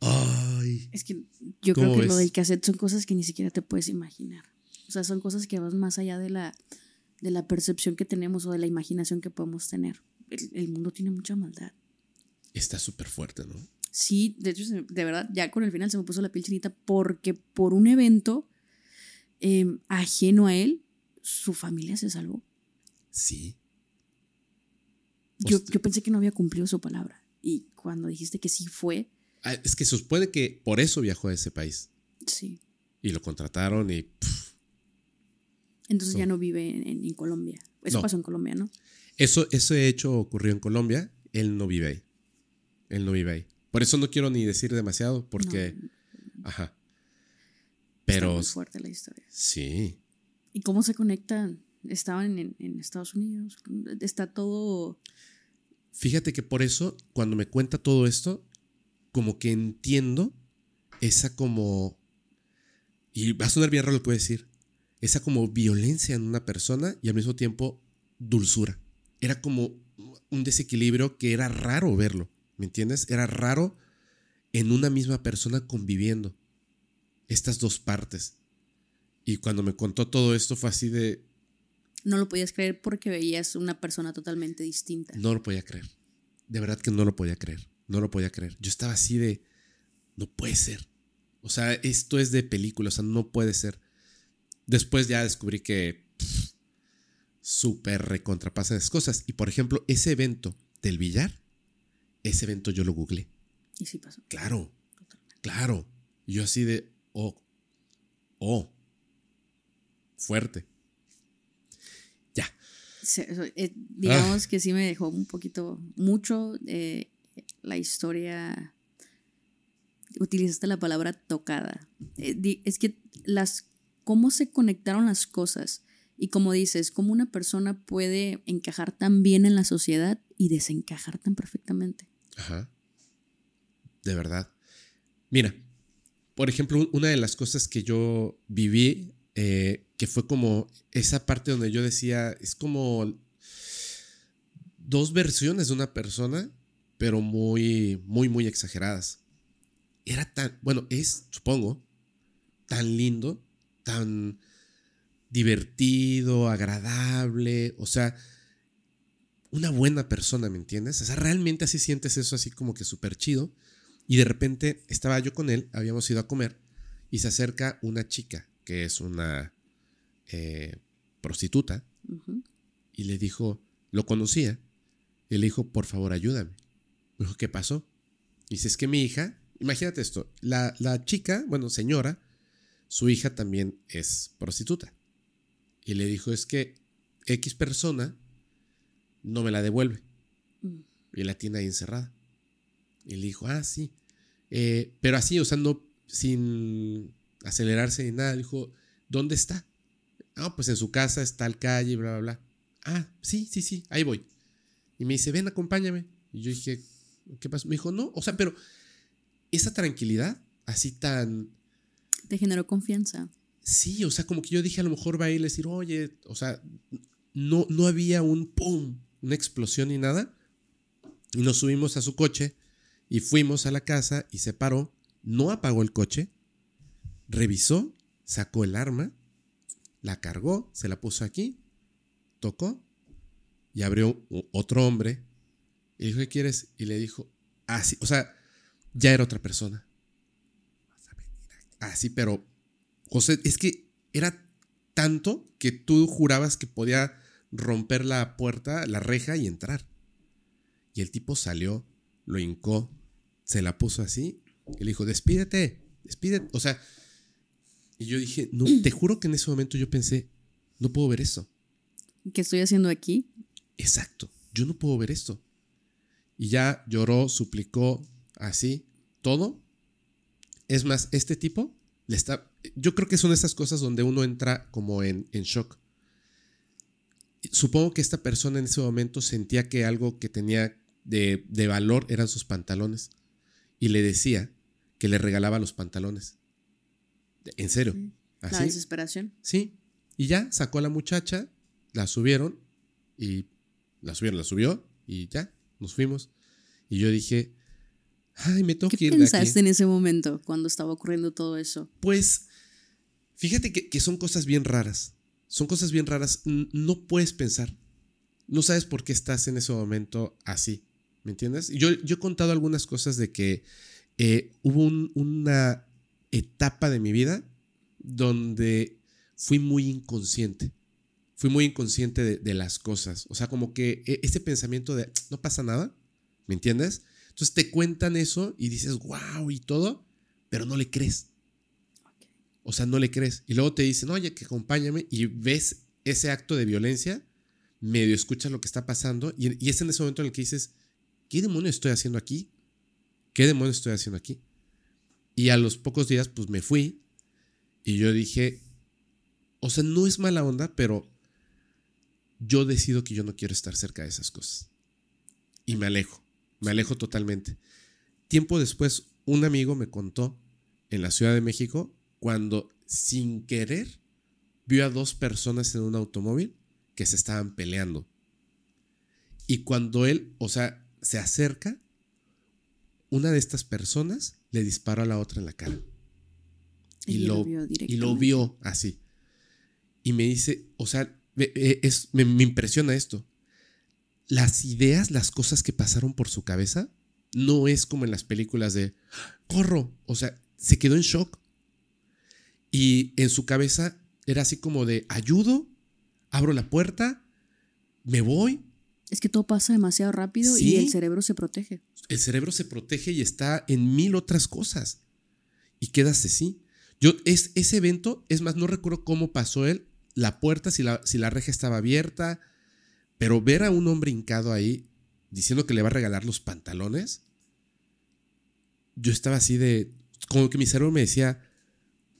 Ay. Es que yo creo que lo del cassette son cosas que ni siquiera te puedes imaginar. O sea, son cosas que van más allá de la, de la percepción que tenemos o de la imaginación que podemos tener. El, el mundo tiene mucha maldad. Está súper fuerte, ¿no? Sí, de hecho, de verdad, ya con el final se me puso la piel chinita porque por un evento Em, ajeno a él, su familia se salvó. Sí. Yo, yo, pensé que no había cumplido su palabra. Y cuando dijiste que sí fue, Ah, Es que se supone que por eso viajó a ese país. Sí. Y lo contrataron y... pff, Entonces ya No. vive en, en- en Colombia. Eso No. pasó en Colombia, ¿no? Eso, ese hecho ocurrió en Colombia. Él no vive ahí. Él no vive ahí. Por eso no quiero ni decir demasiado, porque... Ajá. Está Pero... muy fuerte la historia. Sí. ¿Y cómo se conectan? Estaban en, en Estados Unidos. Está todo. Fíjate que por eso, cuando me cuenta todo esto, como que entiendo esa como... Y va a sonar bien raro lo que voy a decir. Esa como violencia en una persona y al mismo tiempo dulzura. Era como un desequilibrio que era raro verlo. ¿Me entiendes? Era raro en una misma persona conviviendo. Estas dos partes. Y cuando me contó todo esto fue así de... No lo podías creer porque veías una persona totalmente distinta. No lo podía creer. De verdad que no lo podía creer. No lo podía creer. Yo estaba así de. No puede ser. O sea, esto es de película. O sea, no puede ser. Después ya descubrí que. Súper recontrapasan esas cosas. Y por ejemplo, ese evento del billar. Ese evento yo lo googleé. Y sí pasó. Claro. Claro. Y yo así de. Oh. Oh. Fuerte. Ya. Eh, Ah. digamos que sí me dejó un poquito, mucho eh, la historia. Utilizaste la palabra tocada. Eh, es que las. Cómo se conectaron las cosas. Y como dices, cómo una persona puede encajar tan bien en la sociedad y desencajar tan perfectamente. Ajá. De verdad. Mira, por ejemplo, un- una de las cosas que yo viví, eh, que fue como esa parte donde yo decía, es como dos versiones de una persona, pero muy, muy, muy exageradas. Era tan, bueno, es, supongo, tan lindo, tan divertido, agradable, o sea, una buena persona, ¿me entiendes? O sea, realmente así sientes eso así como que súper chido. Y de repente estaba yo con él, habíamos ido a comer, y se acerca una chica, que es una eh, prostituta, y le dijo, lo conocía, y le dijo, por favor, ayúdame. Me dijo, ¿qué pasó? Y dice, es que mi hija, imagínate esto, la, la chica, bueno, señora, su hija también es prostituta. Y le dijo, es que X persona no me la devuelve. Mm. Y la tiene ahí encerrada. Y le dijo, ah, sí. Eh, pero así, o sea, no, sin acelerarse ni nada, le dijo, ¿dónde está? Ah, pues en su casa está el calle, bla, bla, bla. Ah, sí, sí, sí, ahí voy. Y me dice, ven, acompáñame. Y yo dije, ¿qué pasó? Me dijo, no, o sea, pero esa tranquilidad, así tan, Te generó confianza. Sí, o sea, como que yo dije a lo mejor va a ir a decir, oye, o sea, no, no había un pum, una explosión ni nada. Y nos subimos a su coche y fuimos a la casa y se paró, no apagó el coche, revisó, sacó el arma, la cargó, se la puso aquí, tocó y abrió otro hombre y dijo, ¿qué quieres? Y le dijo, así, o sea, ya era otra persona. Así, pero José, es que era tanto que tú jurabas que podía romper la puerta, la reja y entrar. Y el tipo salió, lo hincó, se la puso así y le dijo, despídete, despídete. O sea, y yo dije, no, te juro que en ese momento yo pensé, no puedo ver esto. ¿Qué estoy haciendo aquí? Exacto, yo no puedo ver esto. Y ya lloró, suplicó, así, todo. Es más, este tipo le está. Yo creo que son esas cosas donde uno entra como en, en shock. Supongo que esta persona en ese momento sentía que algo que tenía de, de valor eran sus pantalones. Y le decía que le regalaba los pantalones. En serio. La Así. desesperación. Sí. Y ya sacó a la muchacha, la subieron y la subieron, la subió y ya, nos fuimos. Y yo dije, ay, me tengo ¿Qué que ir de aquí. pensaste en ese momento cuando estaba ocurriendo todo eso? Pues, fíjate que, que son cosas bien raras. Son cosas bien raras. No puedes pensar. No sabes por qué estás en ese momento así. ¿Me entiendes? Yo, yo he contado algunas cosas de que eh, hubo un- una etapa de mi vida donde fui muy inconsciente. Fui muy inconsciente de, de las cosas. O sea, como que e- ese pensamiento de no pasa nada, ¿me entiendes? Entonces te cuentan eso y dices, wow, y todo, pero no le crees. O sea, no le crees. Y luego te dicen, oye, que acompáñame y ves ese acto de violencia, medio escuchas lo que está pasando y, y es en ese momento en el que dices, ¿qué demonio estoy haciendo aquí? ¿Qué demonio estoy haciendo aquí? Y a los pocos días, pues me fui y yo dije, o sea, no es mala onda, pero yo decido que yo no quiero estar cerca de esas cosas. Y me alejo, me alejo totalmente. Tiempo después, un amigo me contó en la Ciudad de México cuando sin querer vio a dos personas en un automóvil que se estaban peleando. Y cuando él, o sea, se acerca, una de estas personas le disparó a la otra en la cara. Y, Y lo, y lo vio así. Y me dice, o sea, eh, es, me, me impresiona esto. Las ideas, las cosas que pasaron por su cabeza, no es como en las películas de, corro. O sea, se quedó en shock. Y en su cabeza era así como de, ayudo, abro la puerta, me voy, Es que todo pasa demasiado rápido Sí. y el cerebro se protege. el cerebro se protege y está en mil otras cosas. Y quedas así. Yo, es, ese evento, es más, no recuerdo cómo pasó él, la puerta, si la, si la reja estaba abierta, pero ver a un hombre hincado ahí diciendo que le va a regalar los pantalones, yo estaba así de, como que mi cerebro me decía,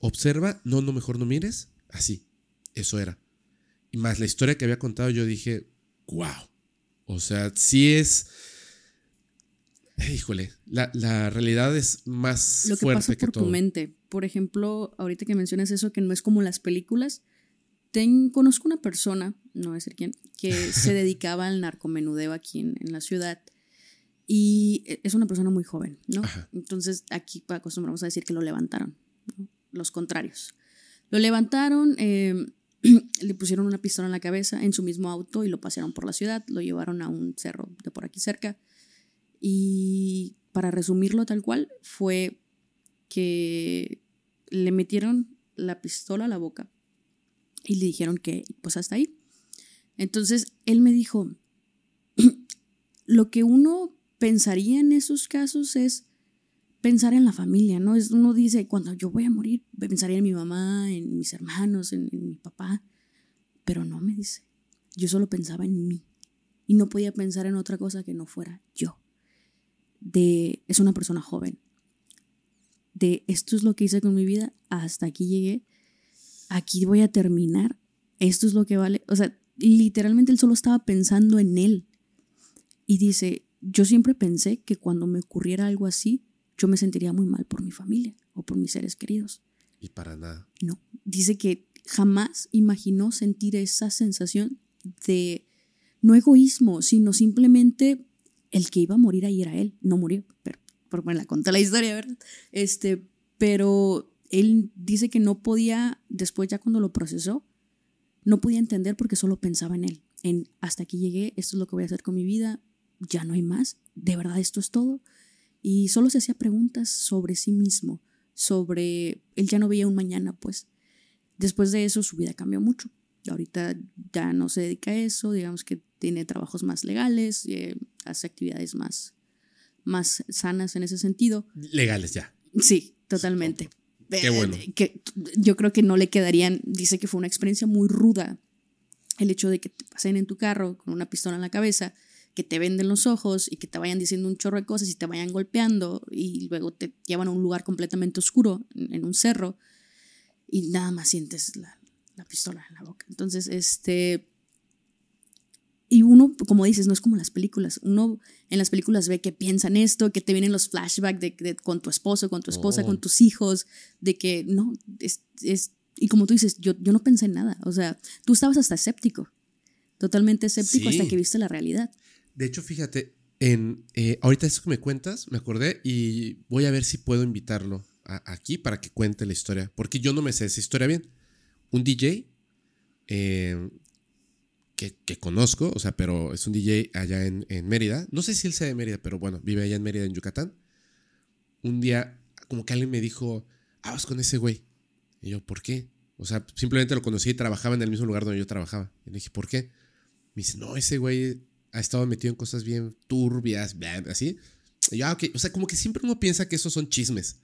observa, no, no, mejor no mires, así, eso era. Y más la historia que había contado, yo dije, wow. O sea, sí es... Híjole, la, la realidad es más Lo que fuerte pasa que por todo. tu mente. Por ejemplo, ahorita que mencionas eso, que no es como las películas, ten- conozco una persona, no voy a decir quién, que se dedicaba al narcomenudeo aquí en, en la ciudad. Y e- es una persona muy joven, ¿no? Ajá. Entonces aquí acostumbramos a decir que lo levantaron, ¿no? los contrarios. Lo levantaron, eh, le pusieron una pistola en la cabeza en su mismo auto y lo pasearon por la ciudad, lo llevaron a un cerro de por aquí cerca. Y para resumirlo tal cual, fue que le metieron la pistola a la boca y le dijeron que pues hasta ahí. Entonces él me dijo, lo que uno pensaría en esos casos es pensar en la familia, ¿no? Es, uno dice, cuando yo voy a morir, pensaría en mi mamá, en mis hermanos, en, en mi papá, pero no me dice. Yo solo pensaba en mí y no podía pensar en otra cosa que no fuera yo. De, es una persona joven. De esto es lo que hice con mi vida, hasta aquí llegué, aquí voy a terminar, esto es lo que vale. O sea, literalmente él solo estaba pensando en él. Y dice, yo siempre pensé que cuando me ocurriera algo así, yo me sentiría muy mal por mi familia o por mis seres queridos. Y para nada. No, dice que jamás imaginó sentir esa sensación de no egoísmo, sino simplemente el que iba a morir ahí era él. No murió, pero por me la conté la historia, ¿verdad? Este, pero él dice que no podía, después ya cuando lo procesó, no podía entender porque solo pensaba en él, en hasta aquí llegué, esto es lo que voy a hacer con mi vida, ya no hay más, de verdad esto es todo. Y solo se hacía preguntas sobre sí mismo, sobre, él ya no veía un mañana, pues. Después de eso su vida cambió mucho. Ahorita ya no se dedica a eso, digamos que tiene trabajos más legales, eh, hace actividades más, más sanas en ese sentido. Legales ya. Sí, totalmente. Qué bueno. Eh, Que yo creo que no le quedarían, dice que fue una experiencia muy ruda el hecho de que te pasen en tu carro con una pistola en la cabeza, que te venden los ojos y que te vayan diciendo un chorro de cosas y te vayan golpeando y luego te llevan a un lugar completamente oscuro, en, en un cerro, y nada más sientes la, la pistola en la boca. Entonces, este... Y uno, como dices, no es como las películas. Uno en las películas ve que piensan esto, que te vienen los flashbacks de, de- con tu esposo, con tu esposa, Oh. con tus hijos, de que no, es, es- y como tú dices, yo, yo no pensé en nada. O sea, tú estabas hasta escéptico, totalmente escéptico Sí. hasta que viste la realidad. De hecho, fíjate, en, eh, ahorita eso que me cuentas, me acordé y voy a ver si puedo invitarlo a- aquí para que cuente la historia, porque yo no me sé esa historia bien. Un DJ eh, que, que conozco, o sea, pero es un DJ allá en, en Mérida. No sé si él sea de Mérida, pero bueno, vive allá en Mérida, en Yucatán. Un día, como que alguien me dijo, ah, vas con ese güey. Y yo, ¿por qué? O sea, simplemente lo conocí y trabajaba en el mismo lugar donde yo trabajaba. Y le dije, ¿por qué? Me dice, no, ese güey ha estado metido en cosas bien turbias, bla, así. Y yo, ah, ok. O sea, como que siempre uno piensa que esos son chismes.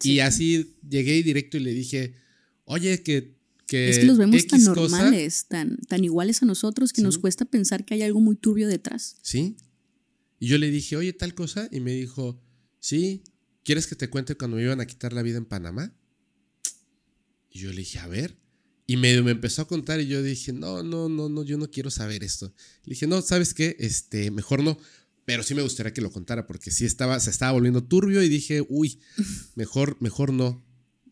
Sí. Y así llegué directo y le dije, oye, que... que Es que los vemos tan cosa- normales, tan, tan iguales a nosotros que Sí. nos cuesta pensar que hay algo muy turbio detrás. Sí. Y yo le dije, oye, tal cosa. Y me dijo, sí, ¿quieres que te cuente cuando me iban a quitar la vida en Panamá? Y yo le dije, a ver. Y me, me empezó a contar y yo dije, no, no, no, no, yo no quiero saber esto. Le dije, no, ¿sabes qué? Este, mejor no. Pero sí me gustaría que lo contara porque sí estaba, se estaba volviendo turbio y dije, uy, mejor, mejor no.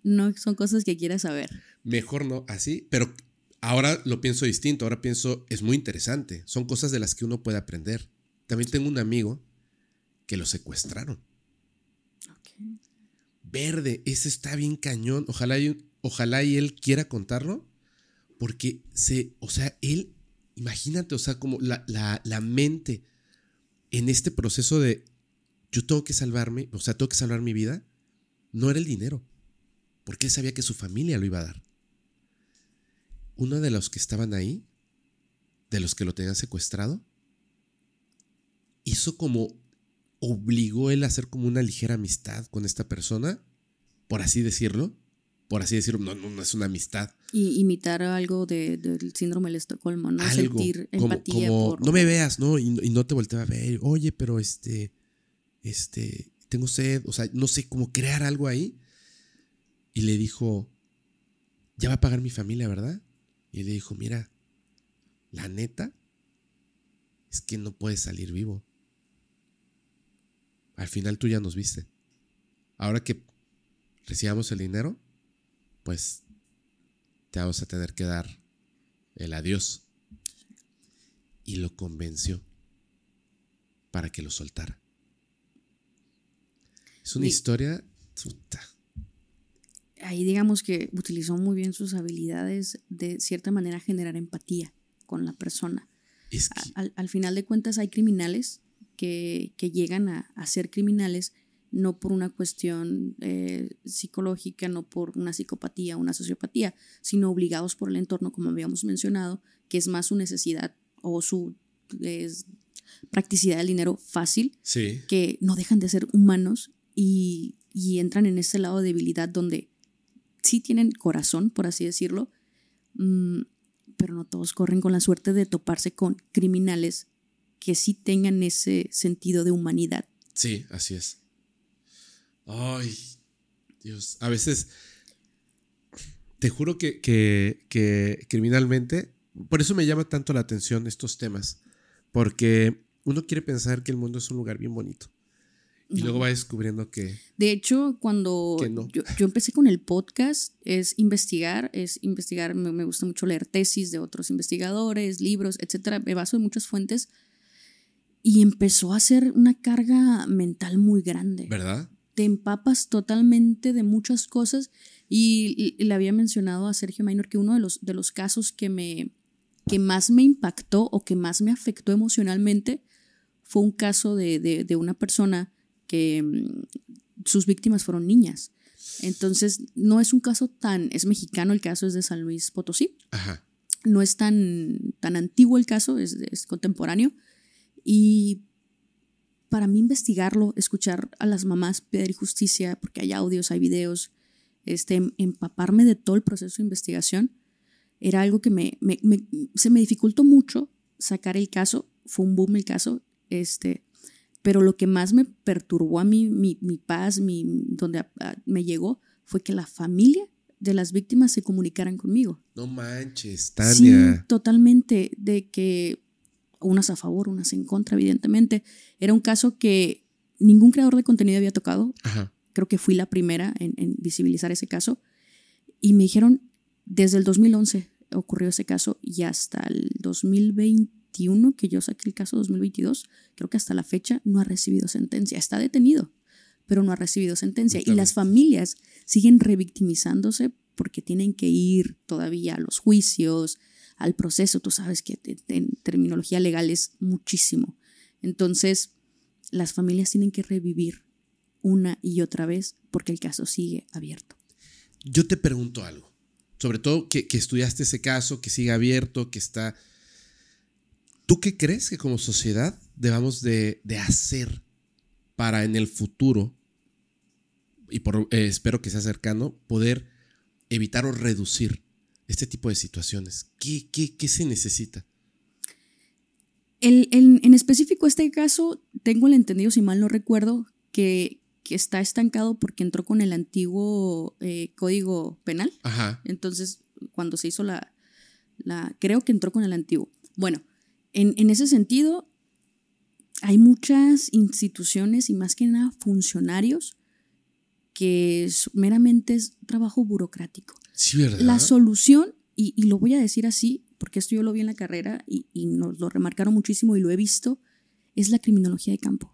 No son cosas que quieras saber. Mejor no, así. Pero ahora lo pienso distinto. Ahora pienso, es muy interesante. Son cosas de las que uno puede aprender. También tengo un amigo que lo secuestraron. Verde, ese está bien cañón. Ojalá y, ojalá y él quiera contarlo. Porque se, o sea, él, imagínate, o sea, como la, la, la mente en este proceso de yo tengo que salvarme, o sea, tengo que salvar mi vida, no era el dinero. Porque él sabía que su familia lo iba a dar. Uno de los que estaban ahí, de los que lo tenían secuestrado, hizo como obligó él a hacer como una ligera amistad con esta persona, por así decirlo. Por así decirlo, no, no, no es una amistad. Y imitar algo de- del síndrome de Estocolmo, ¿no? Algo. Sentir como, empatía como, por. no me veas, ¿no? Y, y no te volteaba a ver. Oye, pero este, este, tengo sed. O sea, no sé, cómo crear algo ahí. Y le dijo, ya va a pagar mi familia, ¿verdad? Y le dijo, mira, la neta es que no puedes salir vivo. Al final tú ya nos viste. Ahora que recibamos el dinero, pues te vamos a tener que dar el adiós. Y lo convenció para que lo soltara. Es una Y- historia. puta, Ahí digamos que utilizó muy bien sus habilidades de cierta manera generar empatía con la persona. Es A- que, Al, al final de cuentas hay criminales que, que llegan a, a ser criminales no por una cuestión eh, psicológica, no por una psicopatía, una sociopatía, sino obligados por el entorno, como habíamos mencionado, que es más su necesidad o su es, practicidad del dinero fácil, sí, que no dejan de ser humanos y, y entran en ese lado de debilidad donde sí tienen corazón, por así decirlo, mm, pero no todos corren con la suerte de toparse con criminales que sí tengan ese sentido de humanidad. sí, así es. Ay, Dios. A veces, te juro que, criminalmente, por eso me llama tanto la atención estos temas, porque uno quiere pensar que el mundo es un lugar bien bonito. Y No. luego va descubriendo que... De hecho, cuando Que no. yo, yo empecé con el podcast, es investigar, es investigar, me, me gusta mucho leer tesis de otros investigadores, libros, etcétera, me baso en muchas fuentes y empezó a ser una carga mental muy grande. ¿Verdad? Te empapas totalmente de muchas cosas y, y le había mencionado a Sergio Maynor que uno de los, de los casos que me que más me impactó o que más me afectó emocionalmente fue un caso de, de- de una persona que mm, sus víctimas fueron niñas. Entonces, no es un caso tan, es mexicano, el caso es de San Luis Potosí, Ajá. no es tan, tan antiguo el caso, es, es contemporáneo. Y para mí investigarlo, escuchar a las mamás pedir justicia, porque hay audios, hay videos, este, em- empaparme de todo el proceso de investigación, era algo que me, me- me- se me dificultó mucho sacar el caso, fue un boom el caso, este, pero lo que más me perturbó a mí, mi, mi paz, mi, donde a- a- me llegó, fue que la familia de las víctimas se comunicaran conmigo. No manches, Sí, Tania. totalmente, de que unas a favor, unas en contra, evidentemente. Era un caso que ningún creador de contenido había tocado. Ajá. Creo que fui la primera en, en visibilizar ese caso. Y me dijeron, desde el 2011 ocurrió ese caso y hasta el 2021, que yo saqué el caso 2022, creo que hasta la fecha no ha recibido sentencia. Está detenido, pero no ha recibido sentencia. Y las familias siguen revictimizándose porque tienen que ir todavía a los juicios, al proceso. Tú sabes que en terminología legal es muchísimo. Entonces, las familias tienen que revivir una y otra vez porque el caso sigue abierto. Yo te pregunto algo. Sobre todo que, que estudiaste ese caso, que sigue abierto, que está... ¿Tú qué crees que como sociedad debamos de, de hacer para en el futuro, y por, eh, espero que sea cercano, poder evitar o reducir este tipo de situaciones? ¿Qué, qué, qué se necesita? El, el- en específico, este caso, tengo el entendido, si mal no recuerdo, que, que está estancado porque entró con el antiguo eh, código penal. Ajá. Entonces, cuando se hizo la, la creo que entró con el antiguo. Bueno, en, en ese sentido, hay muchas instituciones y más que nada funcionarios que es- meramente es trabajo burocrático. Sí, ¿verdad? La solución, y, y lo voy a decir así, porque esto yo lo vi en la carrera y, y nos lo remarcaron muchísimo y lo he visto, es la criminología de campo.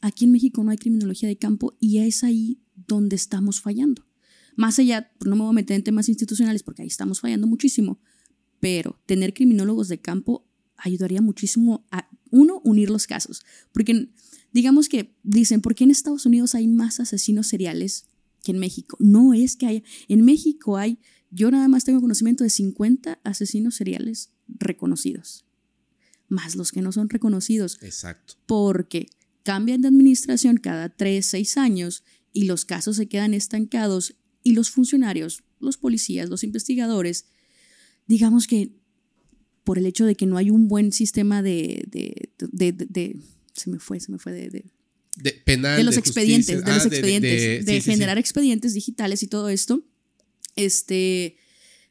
Aquí en México no hay criminología de campo y es ahí donde estamos fallando. Más allá, pues no me voy a meter en temas institucionales porque ahí estamos fallando muchísimo, pero tener criminólogos de campo ayudaría muchísimo a, uno, unir los casos. Porque digamos que dicen, ¿por qué en Estados Unidos hay más asesinos seriales que en México? No es que haya, en México hay, yo nada más tengo conocimiento de 50 asesinos seriales reconocidos, más los que no son reconocidos Exacto. porque cambian de administración cada 3, 6 años y los casos se quedan estancados y los funcionarios, los policías, los investigadores, digamos que por el hecho de que no hay un buen sistema de, de, de- se me fue, se me fue de, penal, de los justicia. expedientes, de Ah, los expedientes, de, sí, sí, sí. generar expedientes digitales y todo esto, este,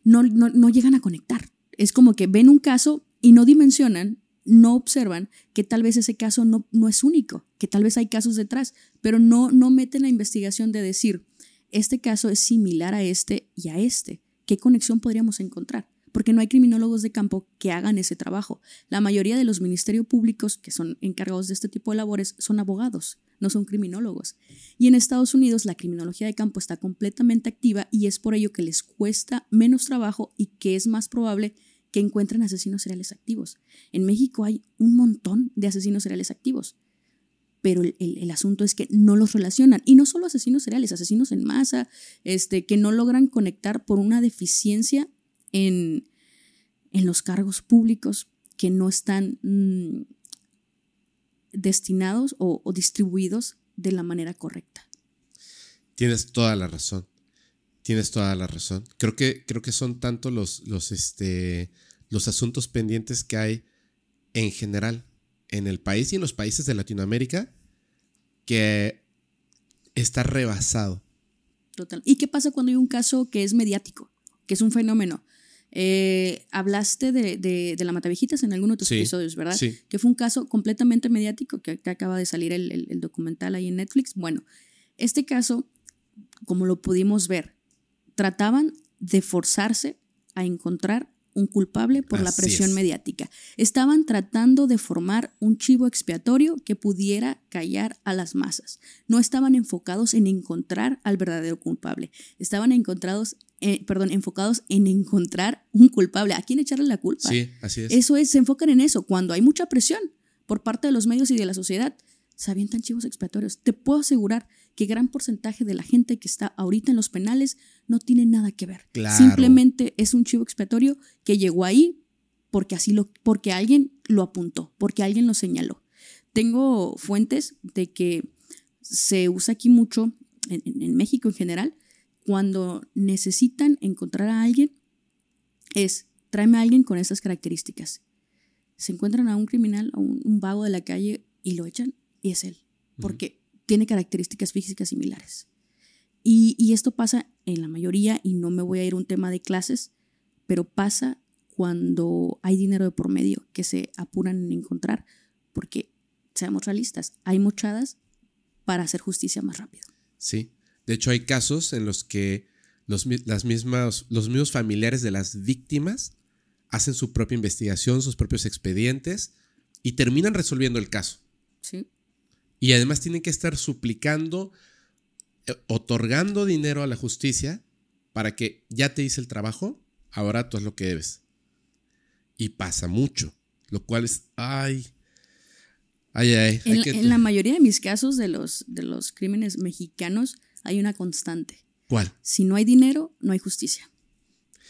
no, no, no llegan a conectar. Es como que ven un caso y no dimensionan, no observan que tal vez ese caso no, no es único, que tal vez hay casos detrás, pero no, no meten la investigación de decir, este caso es similar a este y a este. ¿Qué conexión podríamos encontrar? Porque no hay criminólogos de campo que hagan ese trabajo. La mayoría de los ministerios públicos que son encargados de este tipo de labores son abogados, no son criminólogos. Y en Estados Unidos la criminología de campo está completamente activa y es por ello que les cuesta menos trabajo y que es más probable que encuentren asesinos seriales activos. En México hay un montón de asesinos seriales activos, pero el, el- el asunto es que no los relacionan. Y no solo asesinos seriales, asesinos en masa, este, que no logran conectar por una deficiencia en, en los cargos públicos que no están mm, destinados o, o distribuidos de la manera correcta. Tienes toda la razón. Tienes toda la razón. Creo que, creo que son tanto los, los, este, los asuntos pendientes que hay en general en el país y en los países de Latinoamérica que está rebasado. Total. ¿Y qué pasa cuando hay un caso que es mediático, que es un fenómeno? Eh, hablaste de, de, de la Matavijitas en alguno de tus Sí, episodios, ¿verdad? sí. Que fue un caso completamente mediático, que, que acaba de salir el, el- el documental ahí en Netflix. Bueno, este caso, como lo pudimos ver, trataban de forzarse a encontrar un culpable por la presión es. mediática. Estaban tratando de formar un chivo expiatorio que pudiera callar a las masas. No estaban enfocados en encontrar al verdadero culpable. Estaban encontrados, eh, perdón, enfocados en encontrar un culpable. ¿A quién echarle la culpa? Sí, así es. Eso es, se enfocan en eso. Cuando hay mucha presión por parte de los medios y de la sociedad, se avientan chivos expiatorios. Te puedo asegurar que gran porcentaje de la gente que está ahorita en los penales no tiene nada que ver. Claro. Simplemente es un chivo expiatorio que llegó ahí porque así lo, porque alguien lo apuntó, porque alguien lo señaló. Tengo fuentes de que se usa aquí mucho, en, en- en México en general, cuando necesitan encontrar a alguien, es tráeme a alguien con esas características. Se encuentran a un criminal, a un, un vago de la calle y lo echan y es él, porque tiene características físicas similares. Y, y esto pasa en la mayoría, y no me voy a ir a un tema de clases, pero pasa cuando hay dinero de por medio que se apuran en encontrar, porque seamos realistas, hay mochadas para hacer justicia más rápido. Sí. De hecho, hay casos en los que los, las mismas, los mismos familiares de las víctimas hacen su propia investigación, sus propios expedientes y terminan resolviendo el caso. ¿sí? Y además tienen que estar suplicando, eh, otorgando dinero a la justicia para que ya te hice el trabajo, ahora tú es lo que debes. Y pasa mucho, lo cual es, ay, ay, ay. hay En, que- en la mayoría de mis casos de los, de los crímenes mexicanos hay una constante. ¿Cuál? Si no hay dinero, no hay justicia.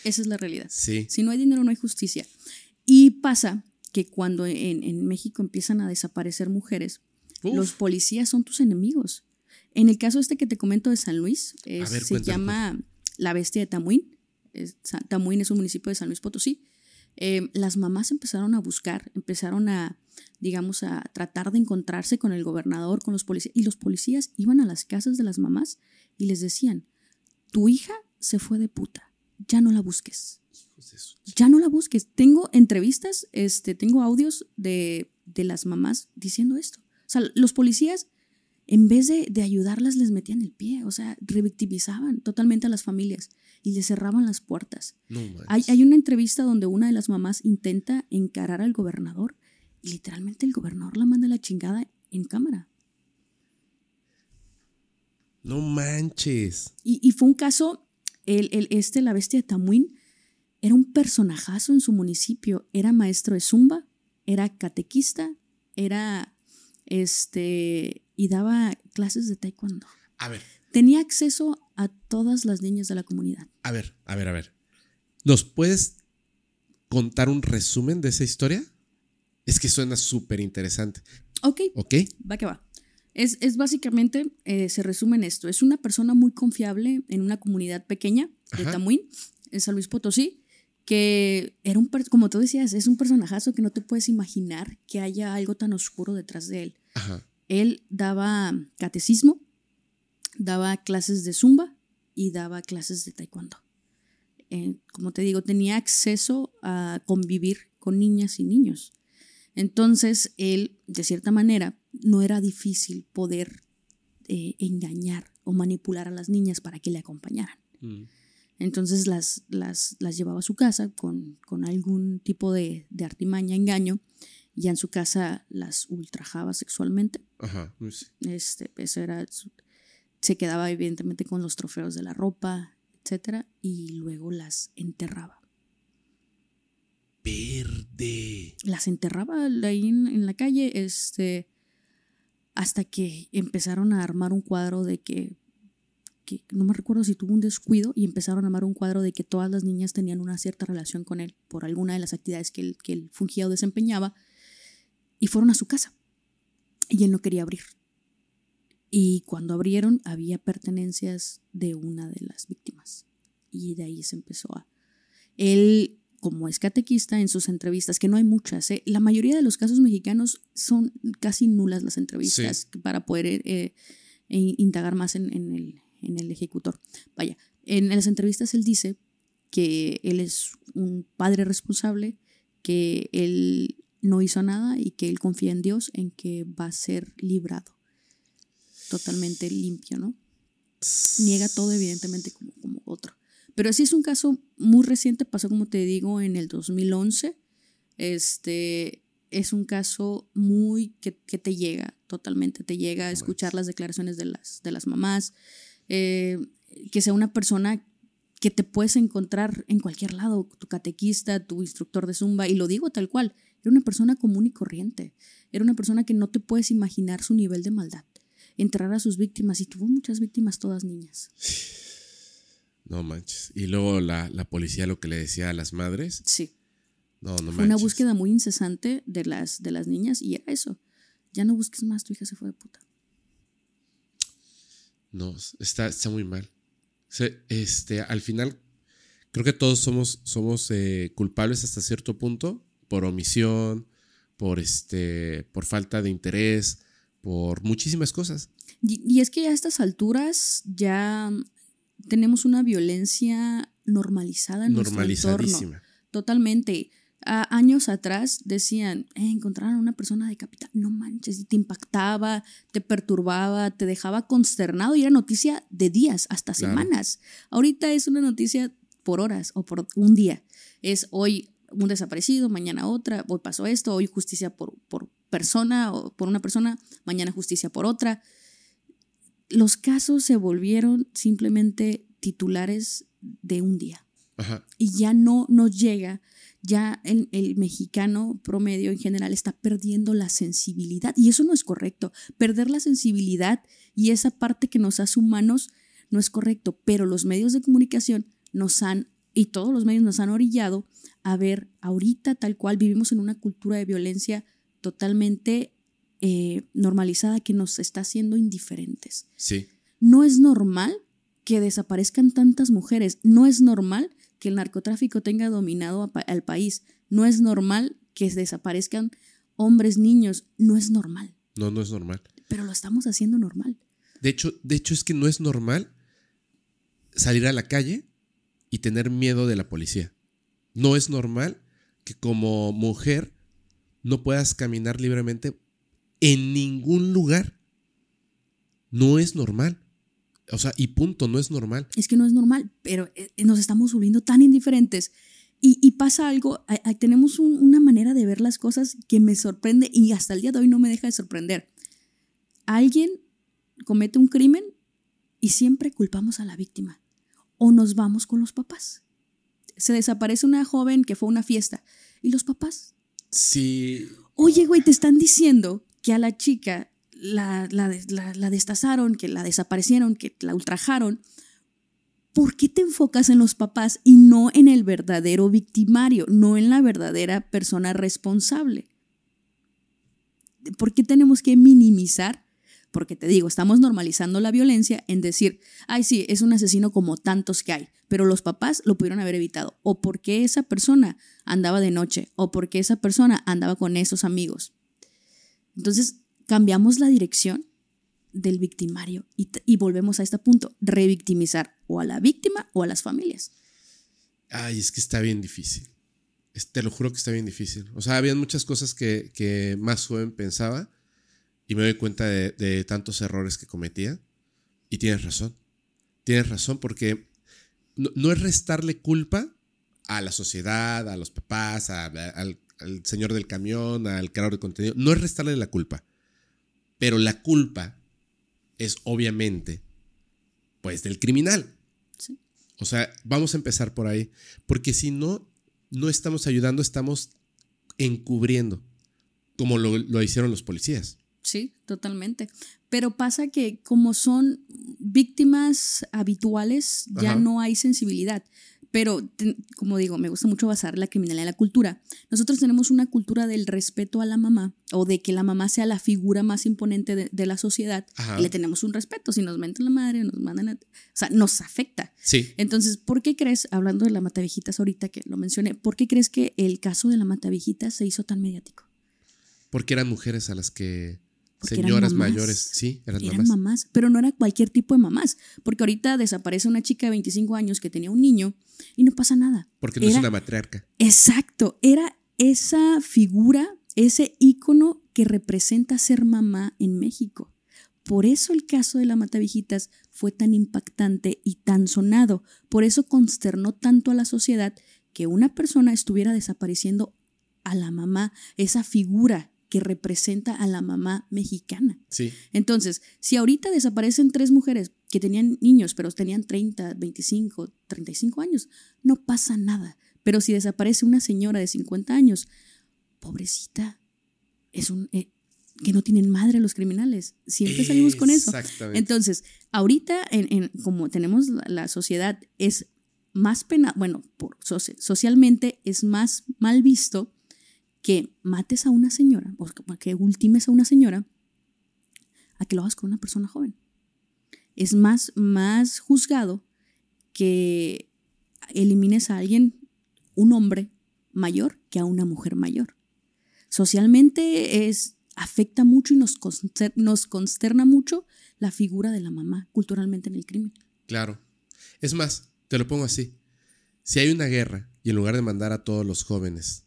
Esa es la realidad. Sí, Si no hay dinero, no hay justicia. Y pasa que cuando en, en México empiezan a desaparecer mujeres, Uf. Los policías son tus enemigos. En el caso este que te comento de San Luis, es- ver, se cuéntalo, llama La Bestia de Tamuín. Es- Tamuín es un municipio de San Luis Potosí. Eh, las mamás empezaron a buscar, empezaron a, digamos, a tratar de encontrarse con el gobernador, con los policías. Y los policías iban a las casas de las mamás y les decían, tu hija se fue de puta, ya no la busques ya no la busques. Tengo entrevistas, este, tengo audios de, de las mamás diciendo esto. O sea, los policías, en vez de, de ayudarlas, les metían el pie. O sea, revictimizaban totalmente a las familias y les cerraban las puertas. No. Hay, hay una entrevista donde una de las mamás intenta encarar al gobernador y literalmente el gobernador la manda a la chingada en cámara. No manches. Y, y fue un caso, el, el- este, la bestia de Tamuín, era un personajazo en su municipio. Era maestro de zumba, era catequista, era, este, y daba clases de taekwondo. A ver, Tenía acceso a todas las niñas de la comunidad. a ver, a ver, a ver. ¿Nos puedes contar un resumen de esa historia? Es que suena súper interesante. Ok, ¿Ok? va que va. Es, es básicamente, eh, se resume en esto. Es una persona muy confiable en una comunidad pequeña de Ajá. Tamuín, en San Luis Potosí, que era un, como tú decías, es un personajazo que no te puedes imaginar que haya algo tan oscuro detrás de él. Ajá. Él daba catecismo, daba clases de zumba y daba clases de taekwondo. Eh, como te digo, tenía acceso a convivir con niñas y niños. Entonces, él, de cierta manera, no era difícil poder eh, engañar o manipular a las niñas para que le acompañaran. Mm. Entonces las, las, las llevaba a su casa con, con algún tipo de, de artimaña, engaño, y en su casa las ultrajaba sexualmente. Ajá. Este, eso era se quedaba evidentemente con los trofeos de la ropa, etcétera, y luego las enterraba. Verde. Las enterraba ahí en, en la calle, este, hasta que empezaron a armar un cuadro de que, que no me recuerdo si tuvo un descuido y empezaron a armar un cuadro de que todas las niñas tenían una cierta relación con él por alguna de las actividades que él, que él fungía o desempeñaba y fueron a su casa y él no quería abrir. Y cuando abrieron había pertenencias de una de las víctimas y de ahí se empezó a... Él, como es catequista en sus entrevistas, que no hay muchas, ¿eh? la mayoría de los casos mexicanos son casi nulas las entrevistas para poder eh, eh, indagar más en, en el, en el ejecutor. Vaya, en las entrevistas él dice que él es un padre responsable, que él no hizo nada y que él confía en Dios en que va a ser librado. Totalmente limpio, ¿no? Niega todo, evidentemente, como, como otro. Pero sí es un caso muy reciente, pasó como te digo en el 2011. Este es un caso muy que, que te llega, totalmente, te llega a escuchar las declaraciones de las, de las mamás, eh, que sea una persona que te puedes encontrar en cualquier lado, tu catequista, tu instructor de zumba, y lo digo tal cual, era una persona común y corriente, era una persona que no te puedes imaginar su nivel de maldad, enterrar a sus víctimas, y tuvo muchas víctimas, todas niñas. No manches. Y luego la, la policía lo que le decía a las madres. Sí. No, no Fue manches. una búsqueda muy incesante de las, de las niñas y era eso. Ya no busques más, tu hija se fue de puta. No, está, está muy mal. Este, al final, creo que todos somos, somos eh, culpables hasta cierto punto por omisión, por, este, por falta de interés, por muchísimas cosas. Y, y es que ya a estas alturas ya tenemos una violencia normalizada en nuestro entorno. Totalmente. A- años atrás decían, eh, encontraron a una persona decapitada. No manches, y te impactaba, te perturbaba, te dejaba consternado y era noticia de días, hasta Claro. semanas. Ahorita es una noticia por horas o por un día. Es hoy un desaparecido, mañana otra, hoy pasó esto, hoy justicia por, por persona o por una persona, mañana justicia por otra. Los casos se volvieron simplemente titulares de un día Ajá. y ya no nos llega, ya el, el mexicano promedio en general está perdiendo la sensibilidad y eso no es correcto. Perder la sensibilidad y esa parte que nos hace humanos no es correcto, pero los medios de comunicación nos han, y todos los medios nos han orillado a ver ahorita tal cual vivimos en una cultura de violencia totalmente eh, normalizada que nos está haciendo indiferentes. Sí. No es normal que desaparezcan tantas mujeres. No es normal que el narcotráfico tenga dominado pa- al país. No es normal que desaparezcan hombres, niños. No es normal. No, no es normal. Pero lo estamos haciendo normal. De hecho, de hecho es que no es normal salir a la calle y tener miedo de la policía. No es normal que como mujer no puedas caminar libremente en ningún lugar. No es normal. O sea, y punto, no es normal. Es que no es normal, pero eh, nos estamos volviendo tan indiferentes. Y, pasa algo, tenemos un- una manera de ver las cosas que me sorprende y hasta el día de hoy no me deja de sorprender. Alguien comete un crimen y siempre culpamos a la víctima. O nos vamos con los papás. Se desaparece una joven que fue a una fiesta y los papás Sí. Oye, güey, te están diciendo que a la chica la, la, la- la destazaron, que la desaparecieron, que la ultrajaron. ¿Por qué te enfocas en los papás y no en el verdadero victimario, no en la verdadera persona responsable? ¿Por qué tenemos que minimizar? Porque te digo, estamos normalizando la violencia en decir, ay, sí, es un asesino como tantos que hay, pero los papás lo pudieron haber evitado. O porque esa persona andaba de noche, o porque esa persona andaba con esos amigos. Entonces, cambiamos la dirección del victimario y, volvemos a este punto, revictimizar o a la víctima o a las familias. Ay, es que está bien difícil. Te lo juro que está bien difícil. O sea, habían muchas cosas que más joven pensaba y me doy cuenta de, de tantos errores que cometía. Y tienes razón. Tienes razón porque no, no es restarle culpa a la sociedad, a los papás, a- a- al, al señor del camión, al creador de contenido. No es restarle la culpa. Pero la culpa es obviamente, pues, del criminal. Sí. O sea, vamos a empezar por ahí. Porque si no, no estamos ayudando, estamos encubriendo, como lo, lo hicieron los policías. Sí, totalmente. Pero pasa que como son víctimas habituales, ya Ajá. no hay sensibilidad. Pero, te- como digo, me gusta mucho basar la criminalidad en la cultura. Nosotros tenemos una cultura del respeto a la mamá o de que la mamá sea la figura más imponente de, de la sociedad. Ajá. Y le tenemos un respeto. Si nos mentan la madre, nos mandan a... O sea, nos afecta. Sí. Entonces, ¿por qué crees, hablando de la Matavijitas ahorita que lo mencioné, ¿por qué crees que el caso de la Matavijitas se hizo tan mediático? Porque eran mujeres a las que. Eran señoras mamás. mayores. Sí, eran, Eran mamás. mamás, pero no era cualquier tipo de mamás, porque ahorita desaparece una chica de 25 años que tenía un niño y no pasa nada. Porque no es una matriarca. Exacto, era esa figura, ese ícono que representa ser mamá en México. Por eso el caso de la Matavijitas fue tan impactante y tan sonado. Por eso consternó tanto a la sociedad que una persona estuviera desapareciendo a la mamá, esa figura que representa a la mamá mexicana. Sí. Entonces, si ahorita desaparecen tres mujeres que tenían niños, pero tenían 30, 25, 35 años, no pasa nada. Pero si desaparece una señora de 50 años, pobrecita, es un... eh, que no tienen madre los criminales. Siempre salimos con eso. Exactamente. Entonces, ahorita, en, en- como tenemos la, la sociedad, es más pena, bueno, por, soci- socialmente es más mal visto que mates a una señora, o que ultimes a una señora, a que lo hagas con una persona joven. Es más, más juzgado que elimines a alguien, un hombre mayor, que a una mujer mayor. Socialmente es, afecta mucho y nos, nos consterna mucho la figura de la mamá culturalmente en el crimen. Claro. Es más, te lo pongo así. Si hay una guerra y en lugar de mandar a todos los jóvenes,